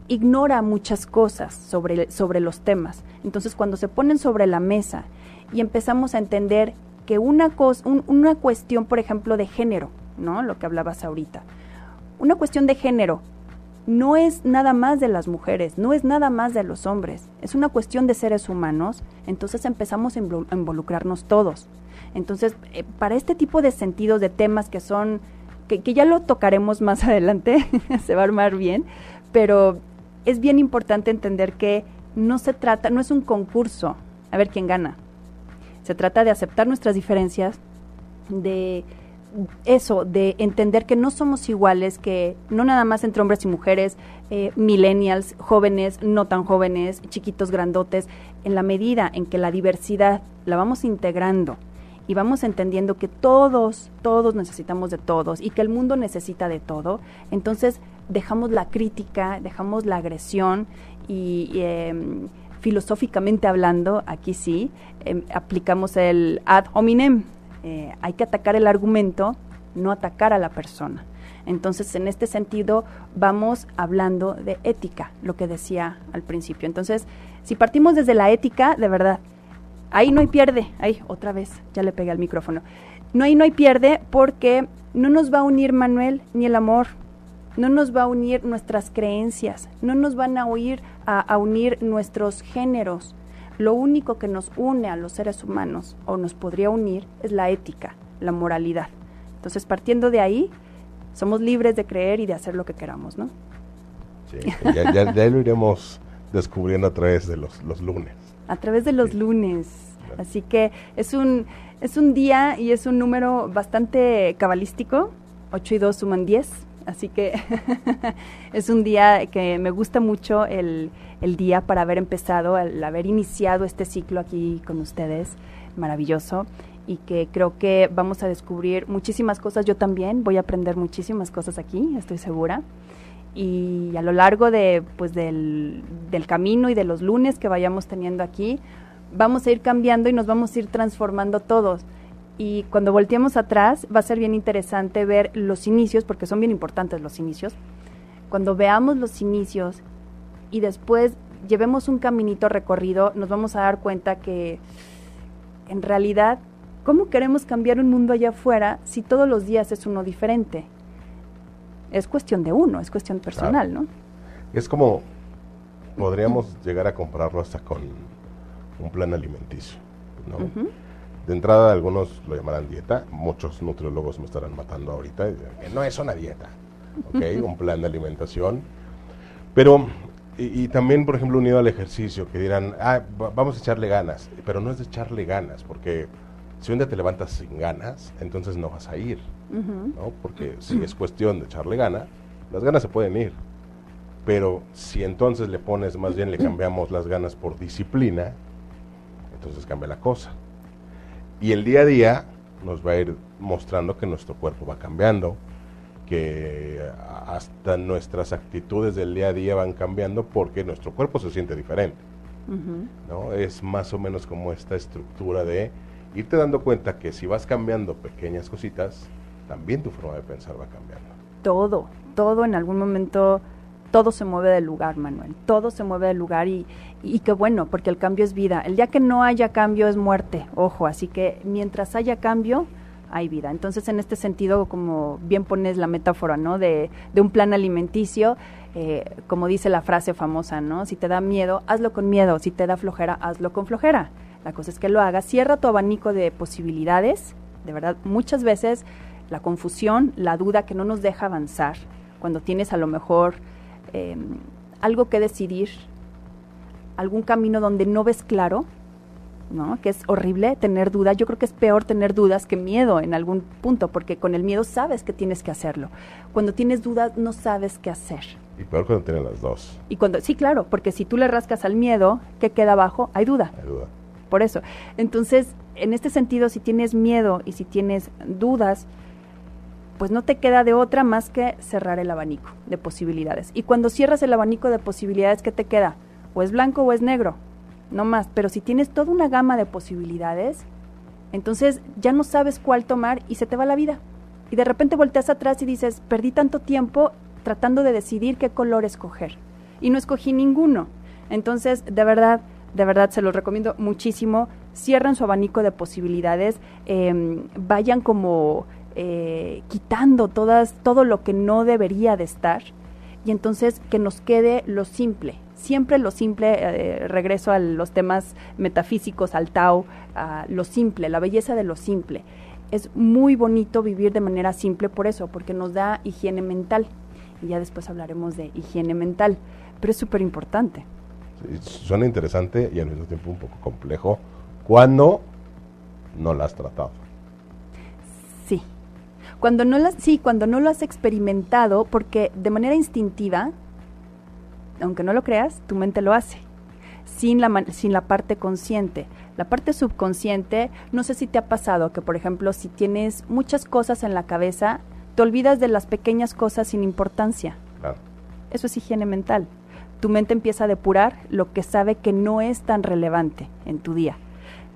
ignora muchas cosas sobre, sobre los temas. Entonces, cuando se ponen sobre la mesa y empezamos a entender que una, cosa, una cuestión, por ejemplo, de género, ¿no? Lo que hablabas ahorita. Una cuestión de género no es nada más de las mujeres, no es nada más de los hombres, es una cuestión de seres humanos, entonces empezamos a involucrarnos todos. Entonces, eh, para este tipo de sentidos, de temas que son, que, que ya lo tocaremos más [LAUGHS] adelante, se va a armar bien, pero es bien importante entender que no se trata, no es un concurso a ver quién gana. Se trata de aceptar nuestras diferencias, de eso, de entender que no somos iguales, que no nada más entre hombres y mujeres, eh, millennials, jóvenes, no tan jóvenes, chiquitos, grandotes, en la medida en que la diversidad la vamos integrando y vamos entendiendo que todos, todos necesitamos de todos y que el mundo necesita de todo, entonces dejamos la crítica, dejamos la agresión y, em, filosóficamente hablando, aquí sí, em, aplicamos el ad hominem. Eh, hay que atacar el argumento, no atacar a la persona. Entonces, en este sentido, vamos hablando de ética, lo que decía al principio. Entonces, si partimos desde la ética, de verdad, ahí no hay pierde. Ahí, otra vez, ya le pegué al micrófono. No, ahí no hay pierde porque no nos va a unir Manuel ni el amor, no nos va a unir nuestras creencias, no nos van a, a, unir nuestros géneros. Lo único que nos une a los seres humanos o nos podría unir es la ética, la moralidad. Entonces, partiendo de ahí, somos libres de creer y de hacer lo que queramos, ¿no? Sí, ya, lo iremos descubriendo a través de los, lunes. A través de los lunes. Así que es un, es un día y es un número bastante cabalístico. 8 y 2 suman 10 Así que [LAUGHS] es un día que me gusta mucho el, día para haber empezado, el haber iniciado este ciclo aquí con ustedes, maravilloso, y que creo que vamos a descubrir muchísimas cosas. Yo también voy a aprender muchísimas cosas aquí, estoy segura. Y a lo largo de, pues, del, del camino y de los lunes que vayamos teniendo aquí, vamos a ir cambiando y nos vamos a ir transformando todos y cuando volteemos atrás va a ser bien interesante ver los inicios, porque son bien importantes los inicios. Cuando veamos los inicios y después llevemos un caminito recorrido, nos vamos a dar cuenta que en realidad, ¿cómo queremos cambiar un mundo allá afuera si todos los días es uno diferente? Es cuestión de uno, es cuestión personal, ¿no? Es como podríamos llegar a comprarlo hasta con un plan alimenticio, ¿no? De entrada, algunos lo llamarán dieta, muchos nutriólogos me estarán matando ahorita. No es una dieta, ¿ok? [LAUGHS] Un plan de alimentación. Pero, y, también, por ejemplo, unido al ejercicio, que dirán, ah, vamos a echarle ganas. Pero no es de echarle ganas, porque si un día te levantas sin ganas, entonces no vas a ir, ¿no? Porque [CLEARS THROAT] si es cuestión de echarle ganas, las ganas se pueden ir. Pero si entonces le pones, más bien le [CLEARS THROAT] cambiamos las ganas por disciplina, entonces cambia la cosa. Y el día a día nos va a ir mostrando que nuestro cuerpo va cambiando, que hasta nuestras actitudes del día a día van cambiando porque nuestro cuerpo se siente diferente. ¿no? Es más o menos como esta estructura de irte dando cuenta que si vas cambiando pequeñas cositas, también tu forma de pensar va cambiando. Todo, todo en algún momento todo se mueve del lugar, Manuel. Todo se mueve del lugar y, y qué bueno, porque el cambio es vida. El día que no haya cambio es muerte, ojo. Así que mientras haya cambio, hay vida. Entonces, en este sentido, como bien pones la metáfora, ¿no? De, de un plan alimenticio, eh, como dice la frase famosa, ¿no? Si te da miedo, hazlo con miedo. Si te da flojera, hazlo con flojera. La cosa es que lo hagas. Cierra tu abanico de posibilidades. De verdad, muchas veces la confusión, la duda que no nos deja avanzar, cuando tienes a lo mejor Em, algo que decidir, algún camino donde no ves claro, ¿no? Que es horrible tener dudas. Yo creo que es peor tener dudas que miedo en algún punto, porque con el miedo sabes que tienes que hacerlo. Cuando tienes dudas no sabes qué hacer. Y peor cuando tienes las dos. Y cuando sí, claro, porque si tú le rascas al miedo, ¿qué queda abajo? Hay duda. Hay duda. Por eso. Entonces, en este sentido, si tienes miedo y si tienes dudas, pues no te queda de otra más que cerrar el abanico de posibilidades. Y cuando cierras el abanico de posibilidades, ¿qué te queda? O es blanco o es negro, no más. Pero si tienes toda una gama de posibilidades, entonces ya no sabes cuál tomar y se te va la vida. Y de repente volteas atrás y dices, perdí tanto tiempo tratando de decidir qué color escoger. Y no escogí ninguno. Entonces, de verdad, de verdad se los recomiendo muchísimo. Cierren su abanico de posibilidades, em, vayan como eh, quitando todas, todo lo que no debería de estar y entonces que nos quede lo simple. Siempre lo simple, eh, regreso a los temas metafísicos, al Tao, lo simple, la belleza de lo simple. Es muy bonito vivir de manera simple por eso, porque nos da higiene mental. Y ya después hablaremos de higiene mental, pero es súper importante. suena interesante y al mismo tiempo un poco complejo cuando no la has tratado. Cuando no las, sí, cuando no lo has experimentado, porque de manera instintiva, aunque no lo creas, tu mente lo hace, sin la, sin la parte consciente. La parte subconsciente, no sé si te ha pasado que, por ejemplo, si tienes muchas cosas en la cabeza, te olvidas de las pequeñas cosas sin importancia. Eso es higiene mental. Tu mente empieza a depurar lo que sabe que no es tan relevante en tu día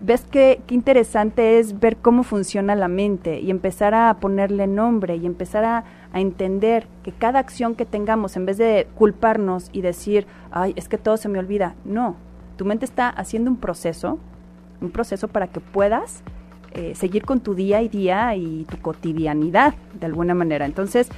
ves qué, qué interesante es ver cómo funciona la mente y empezar a ponerle nombre y empezar a, a, entender que cada acción que tengamos, en vez de culparnos y decir, ay, es que todo se me olvida, no, tu mente está haciendo un proceso, un proceso para que puedas eh, seguir con tu día y día y tu cotidianidad de alguna manera. Entonces,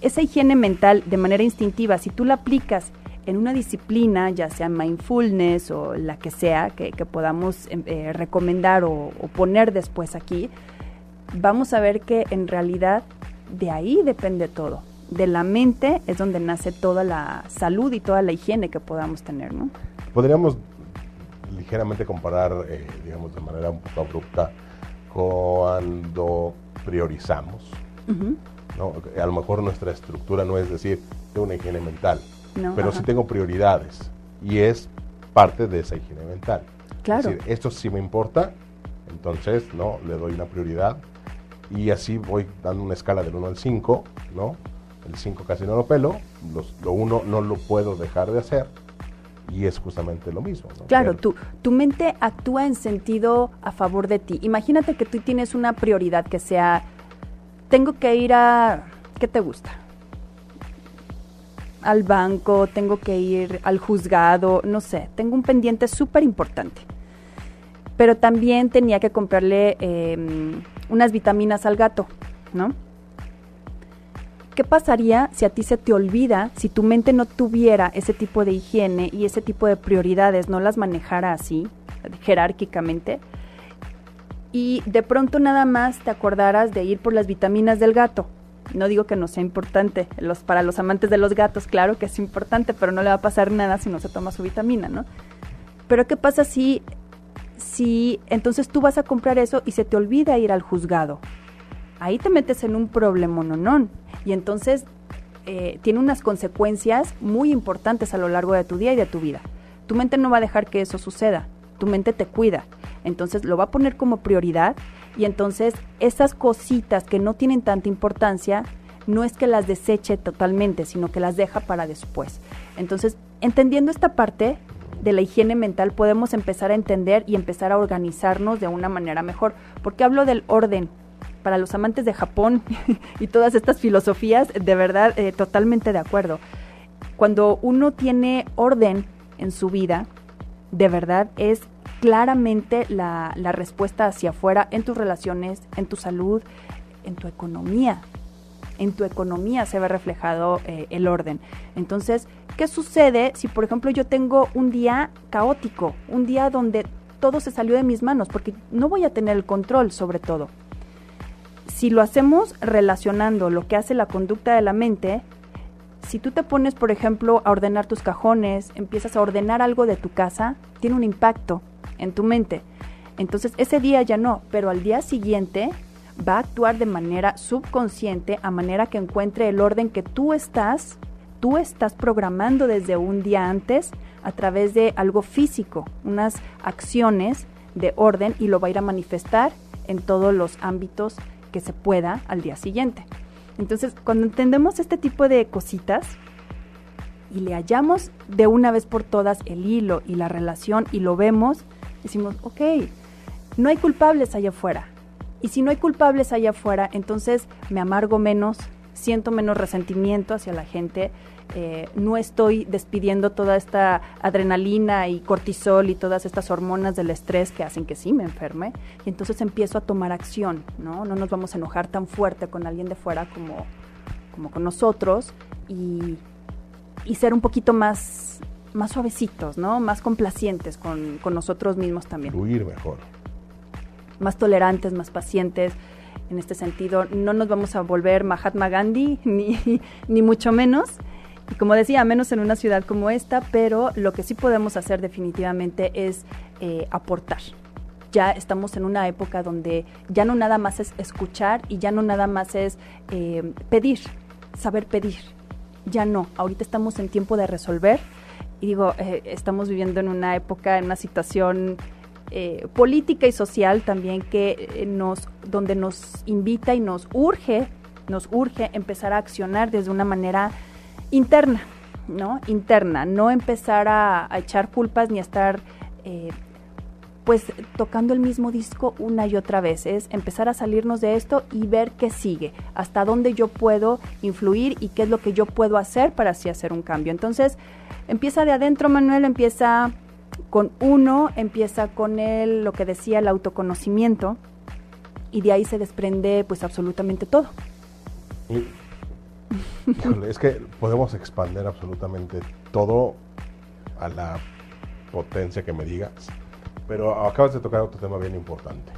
esa higiene mental de manera instintiva, si tú la aplicas en una disciplina, ya sea mindfulness o la que sea que, podamos em, eh, recomendar o, poner después aquí, vamos a ver que en realidad de ahí depende todo. De la mente es donde nace toda la salud y toda la higiene que podamos tener, ¿no? Podríamos ligeramente comparar, eh, digamos, de manera un poco abrupta, cuando priorizamos. A lo mejor nuestra estructura no es decir, de una higiene mental, pero sí tengo prioridades y es parte de esa higiene mental. Claro. Es decir, esto sí me importa, entonces no le doy una prioridad y así voy dando una escala del 1 al 5, ¿no? El 5 casi no lo pelo, lo 1 no lo puedo dejar de hacer y es justamente lo mismo. Claro, tu, tu mente actúa en sentido a favor de ti. Imagínate que tú tienes una prioridad que sea, tengo que ir a, ¿qué te gusta? Al banco, tengo que ir al juzgado, no sé, tengo un pendiente súper importante. Pero también tenía que comprarle em, unas vitaminas al gato, ¿no? ¿Qué pasaría si a ti se te olvida, si tu mente no tuviera ese tipo de higiene y ese tipo de prioridades, no las manejara así, jerárquicamente? Y de pronto nada más te acordaras de ir por las vitaminas del gato no digo que no sea importante, los, para los amantes de los gatos, claro que es importante, pero no le va a pasar nada si no se toma su vitamina, ¿no? Pero ¿qué pasa si, si entonces tú vas a comprar eso y se te olvida ir al juzgado? Ahí te metes en un problema, no, Y entonces eh, tiene unas consecuencias muy importantes a lo largo de tu día y de tu vida. Tu mente no va a dejar que eso suceda, tu mente te cuida. Entonces lo va a poner como prioridad y entonces esas cositas que no tienen tanta importancia, no es que las deseche totalmente, sino que las deja para después. Entonces, entendiendo esta parte de la higiene mental, podemos empezar a entender y empezar a organizarnos de una manera mejor. Porque hablo del orden. Para los amantes de Japón [LAUGHS] y todas estas filosofías, de verdad, eh, totalmente de acuerdo. Cuando uno tiene orden en su vida, de verdad es claramente la, respuesta hacia afuera en tus relaciones, en tu salud, en tu economía. En tu economía se ve reflejado eh, el orden. Entonces, ¿qué sucede si, por ejemplo, yo tengo un día caótico, un día donde todo se salió de mis manos, porque no voy a tener el control sobre todo? Si lo hacemos relacionando lo que hace la conducta de la mente, si tú te pones, por ejemplo, a ordenar tus cajones, empiezas a ordenar algo de tu casa, tiene un impacto en tu mente. Entonces ese día ya no, pero al día siguiente va a actuar de manera subconsciente a manera que encuentre el orden que tú estás, tú estás programando desde un día antes a través de algo físico, unas acciones de orden y lo va a ir a manifestar en todos los ámbitos que se pueda al día siguiente. Entonces, cuando entendemos este tipo de cositas y le hallamos de una vez por todas el hilo y la relación y lo vemos, decimos, ok, no hay culpables allá afuera. Y si no hay culpables allá afuera, entonces me amargo menos, siento menos resentimiento hacia la gente, eh, no estoy despidiendo toda esta adrenalina y cortisol y todas estas hormonas del estrés que hacen que sí me enferme, y entonces empiezo a tomar acción, ¿no? No nos vamos a enojar tan fuerte con alguien de fuera como, como con nosotros y, y ser un poquito más, más suavecitos, ¿no? Más complacientes con, con nosotros mismos también. Fluir mejor. Más tolerantes, más pacientes. En este sentido, no nos vamos a volver Mahatma Gandhi, [LAUGHS] ni, ni mucho menos, y como decía, menos en una ciudad como esta, pero lo que sí podemos hacer definitivamente es eh, aportar. Ya estamos en una época donde ya no nada más es escuchar y ya no nada más es eh, pedir, saber pedir. Ya no, ahorita estamos en tiempo de resolver y digo, eh, estamos viviendo en una época, en una situación política y social también que nos, donde nos invita y nos urge, nos urge empezar a accionar desde una manera interna, ¿no? Interna, no empezar a, echar culpas ni a estar eh, pues tocando el mismo disco una y otra vez, es empezar a salirnos de esto y ver qué sigue, hasta dónde yo puedo influir y qué es lo que yo puedo hacer para así hacer un cambio. Entonces, empieza de adentro, Manuel, empieza con uno, empieza con él, lo que decía, el autoconocimiento, y de ahí se desprende pues absolutamente todo. Es que podemos expandir absolutamente todo a la potencia que me digas, pero acabas de tocar otro tema bien importante.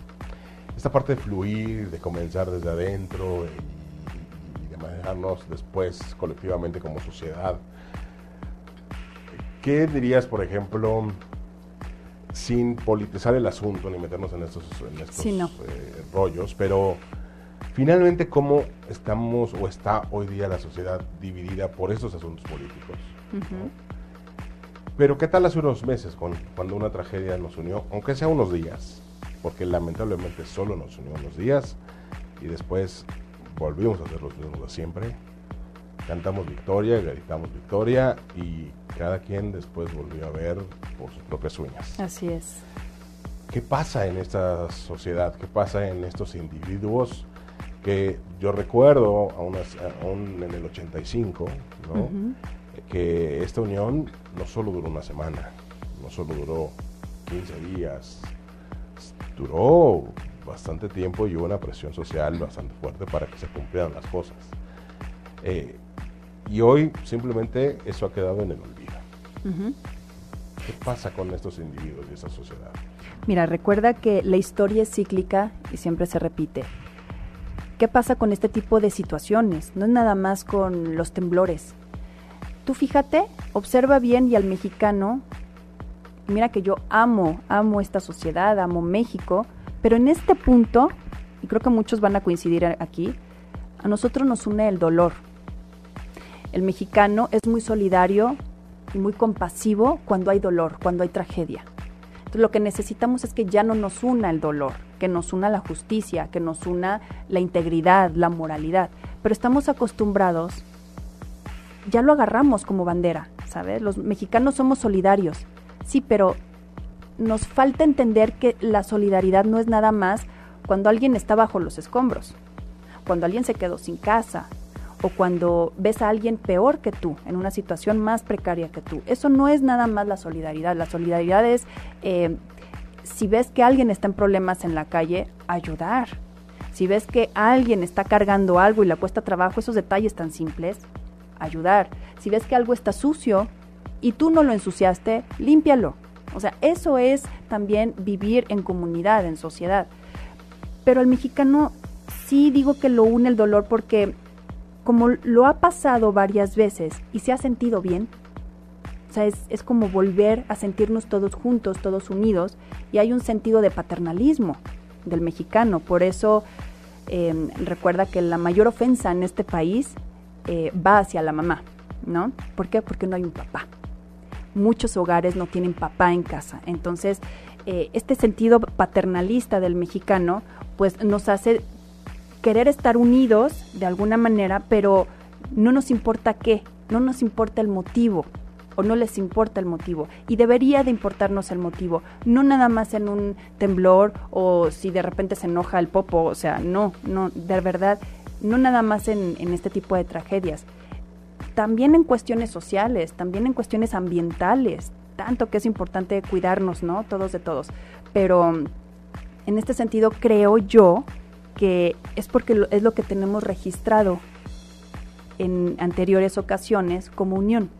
Esta parte de fluir, de comenzar desde adentro y, de manejarnos después colectivamente como sociedad. ¿Qué dirías, por ejemplo, sin politizar el asunto ni meternos en estos, en eh, rollos, pero Finalmente, ¿cómo estamos o está hoy día la sociedad dividida por esos asuntos políticos? Pero ¿qué tal hace unos meses cuando una tragedia nos unió, aunque sea unos días? Porque lamentablemente solo nos unió unos días y después volvimos a ser los mismos de siempre. Cantamos victoria, gritamos victoria y cada quien después volvió a ver por sus propias uñas. Así es. ¿Qué pasa en esta sociedad? ¿Qué pasa en estos individuos? que yo recuerdo aún, en el 85, que esta unión no solo duró una semana, no solo duró 15 días, duró bastante tiempo y hubo una presión social bastante fuerte para que se cumplieran las cosas. Eh, y hoy simplemente eso ha quedado en el olvido. ¿Qué pasa con estos individuos y esa sociedad? Mira, recuerda que la historia es cíclica y siempre se repite. ¿Qué pasa con este tipo de situaciones? No es nada más con los temblores. Tú fíjate, observa bien y al mexicano, mira que yo amo, amo esta sociedad, amo México, pero en este punto, y creo que muchos van a coincidir aquí, a nosotros nos une el dolor. El mexicano es muy solidario y muy compasivo cuando hay dolor, cuando hay tragedia. Entonces lo que necesitamos es que ya no nos una el dolor, que nos una la justicia, que nos una la integridad, la moralidad. Pero estamos acostumbrados, ya lo agarramos como bandera, ¿sabes? Los mexicanos somos solidarios, sí, pero nos falta entender que la solidaridad no es nada más cuando alguien está bajo los escombros, cuando alguien se quedó sin casa, o cuando ves a alguien peor que tú, en una situación más precaria que tú. Eso no es nada más la solidaridad. La solidaridad es eh, si ves que alguien está en problemas en la calle, ayudar. Si ves que alguien está cargando algo y le cuesta trabajo, esos detalles tan simples, ayudar. Si ves que algo está sucio y tú no lo ensuciaste, límpialo. O sea, eso es también vivir en comunidad, en sociedad. Pero al mexicano sí digo que lo une el dolor porque como lo ha pasado varias veces y se ha sentido bien, o sea, es, como volver a sentirnos todos juntos, todos unidos, y hay un sentido de paternalismo del mexicano. Por eso em, recuerda que la mayor ofensa en este país eh, va hacia la mamá, ¿no? ¿Por qué? Porque no hay un papá. Muchos hogares no tienen papá en casa. Entonces, eh, este sentido paternalista del mexicano, pues nos hace querer estar unidos de alguna manera, pero no nos importa qué, no nos importa el motivo o no les importa el motivo. Y debería de importarnos el motivo, no nada más en un temblor o si de repente se enoja el popo, o sea, no, no, de verdad, no nada más en, este tipo de tragedias. También en cuestiones sociales, también en cuestiones ambientales, tanto que es importante cuidarnos, ¿no? Todos de todos. Pero en este sentido creo yo que es porque es lo que tenemos registrado en anteriores ocasiones como unión.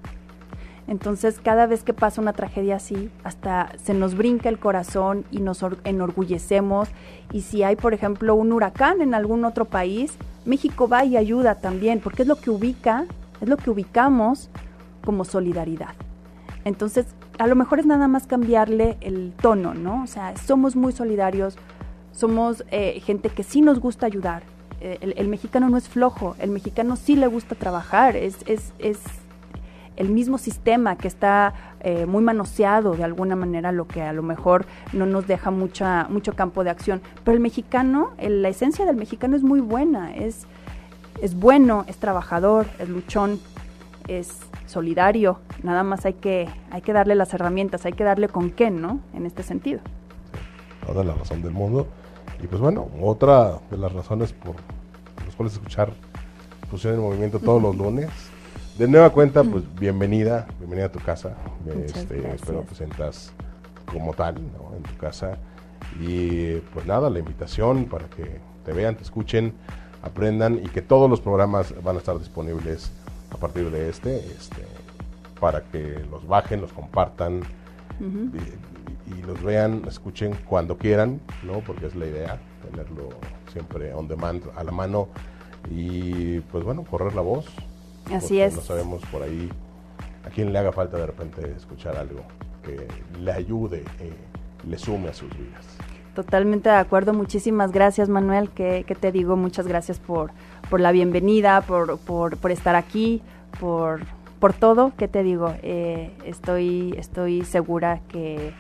Entonces, cada vez que pasa una tragedia así, hasta se nos brinca el corazón y nos enorgullecemos. Y si hay, por ejemplo, un huracán en algún otro país, México va y ayuda también, porque es lo que ubica, es lo que ubicamos como solidaridad. Entonces, a lo mejor es nada más cambiarle el tono, ¿no? O sea, somos muy solidarios, somos eh, gente que sí nos gusta ayudar. Eh, el, mexicano no es flojo, el mexicano sí le gusta trabajar, es, es, el mismo sistema que está eh, muy manoseado de alguna manera, lo que a lo mejor no nos deja mucha, mucho campo de acción. Pero el mexicano, la esencia del mexicano es muy buena, es, es bueno, es trabajador, es luchón, es solidario, nada más hay que, hay que darle las herramientas, hay que darle con qué, ¿no? En este sentido. toda la razón del mundo. Y pues bueno, otra de las razones por, las cuales escuchar Fusión en Movimiento todos los lunes. De nueva cuenta, pues bienvenida, bienvenida a tu casa. Este, espero que sientas como tal en tu casa. Y pues nada, la invitación para que te vean, te escuchen, aprendan y que todos los programas van a estar disponibles a partir de este, este para que los bajen, los compartan y los vean, escuchen cuando quieran, ¿no? Porque es la idea, tenerlo siempre on demand, a la mano y pues bueno, correr la voz. Así es. No sabemos por ahí a quién le haga falta de repente escuchar algo que le ayude, eh, le sume a sus vidas. Totalmente de acuerdo. Muchísimas gracias, Manuel. Que, te digo, muchas gracias por, por la bienvenida, por, por, por estar aquí, por, por todo. ¿Qué te digo? Eh, estoy, estoy segura que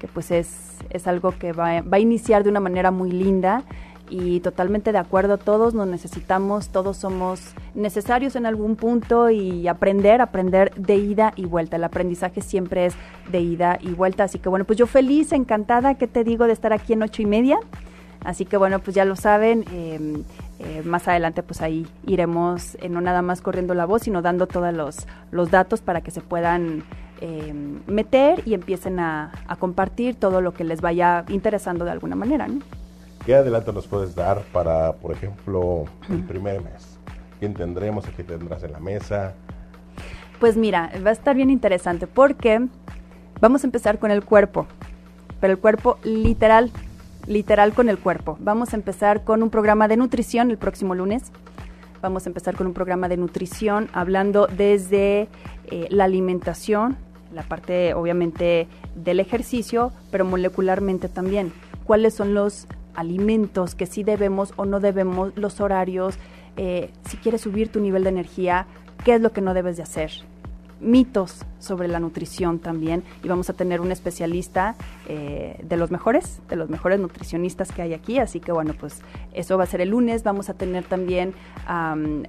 que pues es, es algo que va, va, a iniciar de una manera muy linda y totalmente de acuerdo, todos nos necesitamos, todos somos necesarios en algún punto y aprender, aprender de ida y vuelta. El aprendizaje siempre es de ida y vuelta, así que bueno, pues yo feliz, encantada, ¿qué te digo de estar aquí en ocho y media? Así que bueno, pues ya lo saben, em, eh, más adelante pues ahí iremos eh, no nada más corriendo la voz, sino dando todos los, datos para que se puedan eh, meter y empiecen a, compartir todo lo que les vaya interesando de alguna manera. ¿no? ¿Qué adelanto nos puedes dar para, por ejemplo, el primer mes? ¿Quién tendremos? ¿A qué tendrás en la mesa? Pues mira, va a estar bien interesante porque vamos a empezar con el cuerpo, pero el cuerpo literal, literal con el cuerpo. Vamos a empezar con un programa de nutrición el próximo lunes. Vamos a empezar con un programa de nutrición hablando desde eh, la alimentación, la parte obviamente del ejercicio, pero molecularmente también. ¿Cuáles son los alimentos que sí debemos o no debemos, los horarios, eh, si quieres subir tu nivel de energía, qué es lo que no debes de hacer? mitos sobre la nutrición también y vamos a tener un especialista eh, de los mejores, de los mejores nutricionistas que hay aquí, así que bueno, pues eso va a ser el lunes, vamos a tener también, em,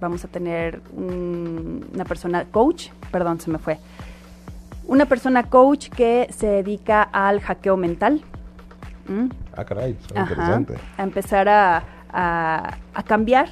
vamos a tener una persona coach, perdón, se me fue, una persona coach que se dedica al hackeo mental. ¿Mm? Ah, caray, interesante. A empezar a, a cambiar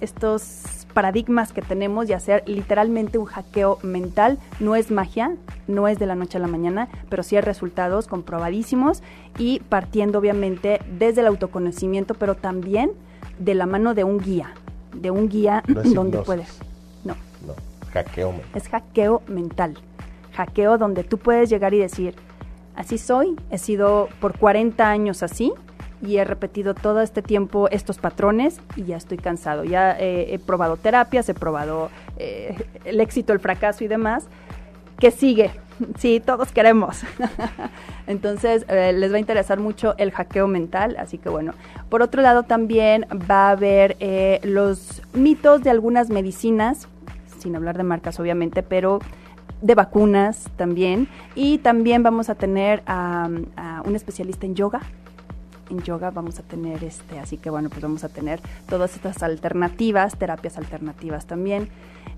estos paradigmas que tenemos y hacer literalmente un hackeo mental. No es magia, no es de la noche a la mañana, pero sí hay resultados comprobadísimos y partiendo obviamente desde el autoconocimiento, pero también de la mano de un guía, de un guía [CLEARS THROAT] donde puedes. No. No, hackeo mental. Es hackeo mental. Hackeo donde tú puedes llegar y decir, así soy, he sido por 40 años así, y he repetido todo este tiempo estos patrones y ya estoy cansado. Ya he probado terapias, he probado eh, el éxito, el fracaso y demás. ¿Qué sigue? [LAUGHS] Sí, todos queremos. [LAUGHS] Entonces, eh, les va a interesar mucho el hackeo mental. Así que bueno, por otro lado también va a haber eh, los mitos de algunas medicinas, sin hablar de marcas obviamente, pero de vacunas también. Y también vamos a tener a un especialista en yoga en yoga vamos a tener este, así que bueno, pues vamos a tener todas estas alternativas, terapias alternativas también.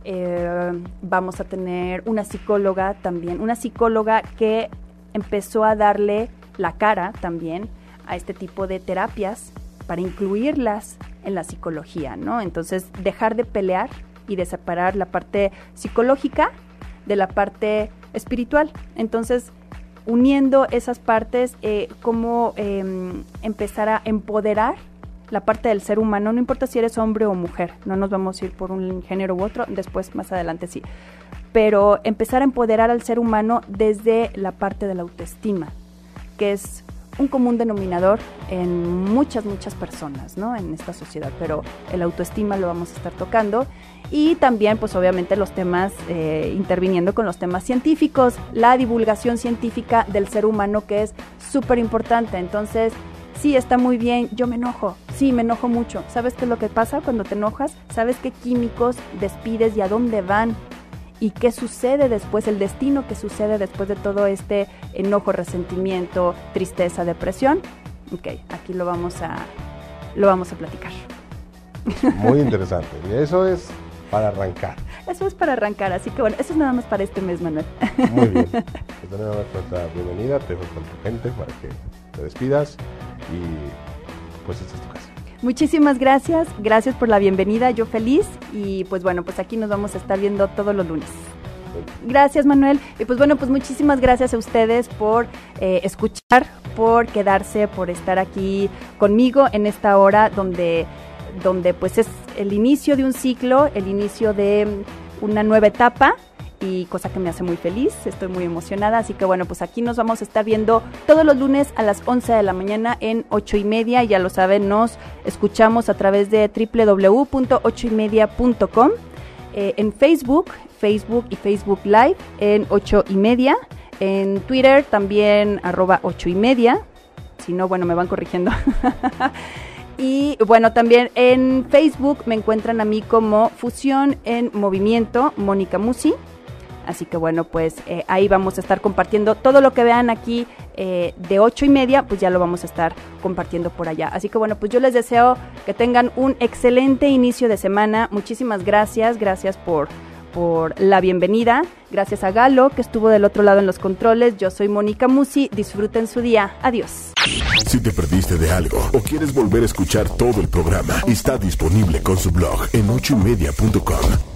Eh, vamos a tener una psicóloga también, una psicóloga que empezó a darle la cara también a este tipo de terapias para incluirlas en la psicología, ¿no? Entonces, dejar de pelear y de separar la parte psicológica de la parte espiritual. Entonces, uniendo esas partes, eh, cómo em, empezar a empoderar la parte del ser humano, no importa si eres hombre o mujer, no nos vamos a ir por un género u otro, después más adelante sí, pero empezar a empoderar al ser humano desde la parte de la autoestima, que es un común denominador en muchas, muchas personas, ¿no? En esta sociedad, pero el autoestima lo vamos a estar tocando y también, pues obviamente los temas, eh, interviniendo con los temas científicos, la divulgación científica del ser humano que es súper importante. Entonces, sí, está muy bien, yo me enojo, sí, me enojo mucho. ¿Sabes qué es lo que pasa cuando te enojas? ¿Sabes qué químicos despides y a dónde van? Y qué sucede después, el destino que sucede después de todo este enojo, resentimiento, tristeza, depresión. Ok, aquí lo vamos a, lo vamos a platicar. Muy [LAUGHS] interesante. Y eso es para arrancar. Eso es para arrancar, así que bueno, eso es nada más para este mes, Manuel. Muy bien. [LAUGHS] Pues nada más bienvenida, te dejo con tu gente para que te despidas y pues esta es tu casa. Muchísimas gracias, gracias por la bienvenida, yo feliz y pues bueno, pues aquí nos vamos a estar viendo todos los lunes. Gracias Manuel. Y pues bueno, pues muchísimas gracias a ustedes por eh, escuchar, por quedarse, por estar aquí conmigo en esta hora donde, donde pues es el inicio de un ciclo, el inicio de una nueva etapa y cosa que me hace muy feliz, estoy muy emocionada, así que bueno, pues aquí nos vamos a estar viendo todos los lunes a las 11 de la mañana en 8 y media, ya lo saben, nos escuchamos a través de www.ochoymedia.com, eh, en Facebook, Facebook y Facebook Live en 8 y media, en Twitter también arroba 8 y media, si no, bueno, me van corrigiendo. [LAUGHS] Y bueno, también en Facebook me encuentran a mí como Fusión en Movimiento, Mónica Musi. Así que bueno, pues eh, ahí vamos a estar compartiendo todo lo que vean aquí eh, de ocho y media, pues ya lo vamos a estar compartiendo por allá. Así que bueno, pues yo les deseo que tengan un excelente inicio de semana. Muchísimas gracias, gracias por, por la bienvenida. Gracias a Galo, que estuvo del otro lado en los controles. Yo soy Mónica Musi. Disfruten su día. Adiós. Si te perdiste de algo o quieres volver a escuchar todo el programa, está disponible con su blog en ochoymedia.com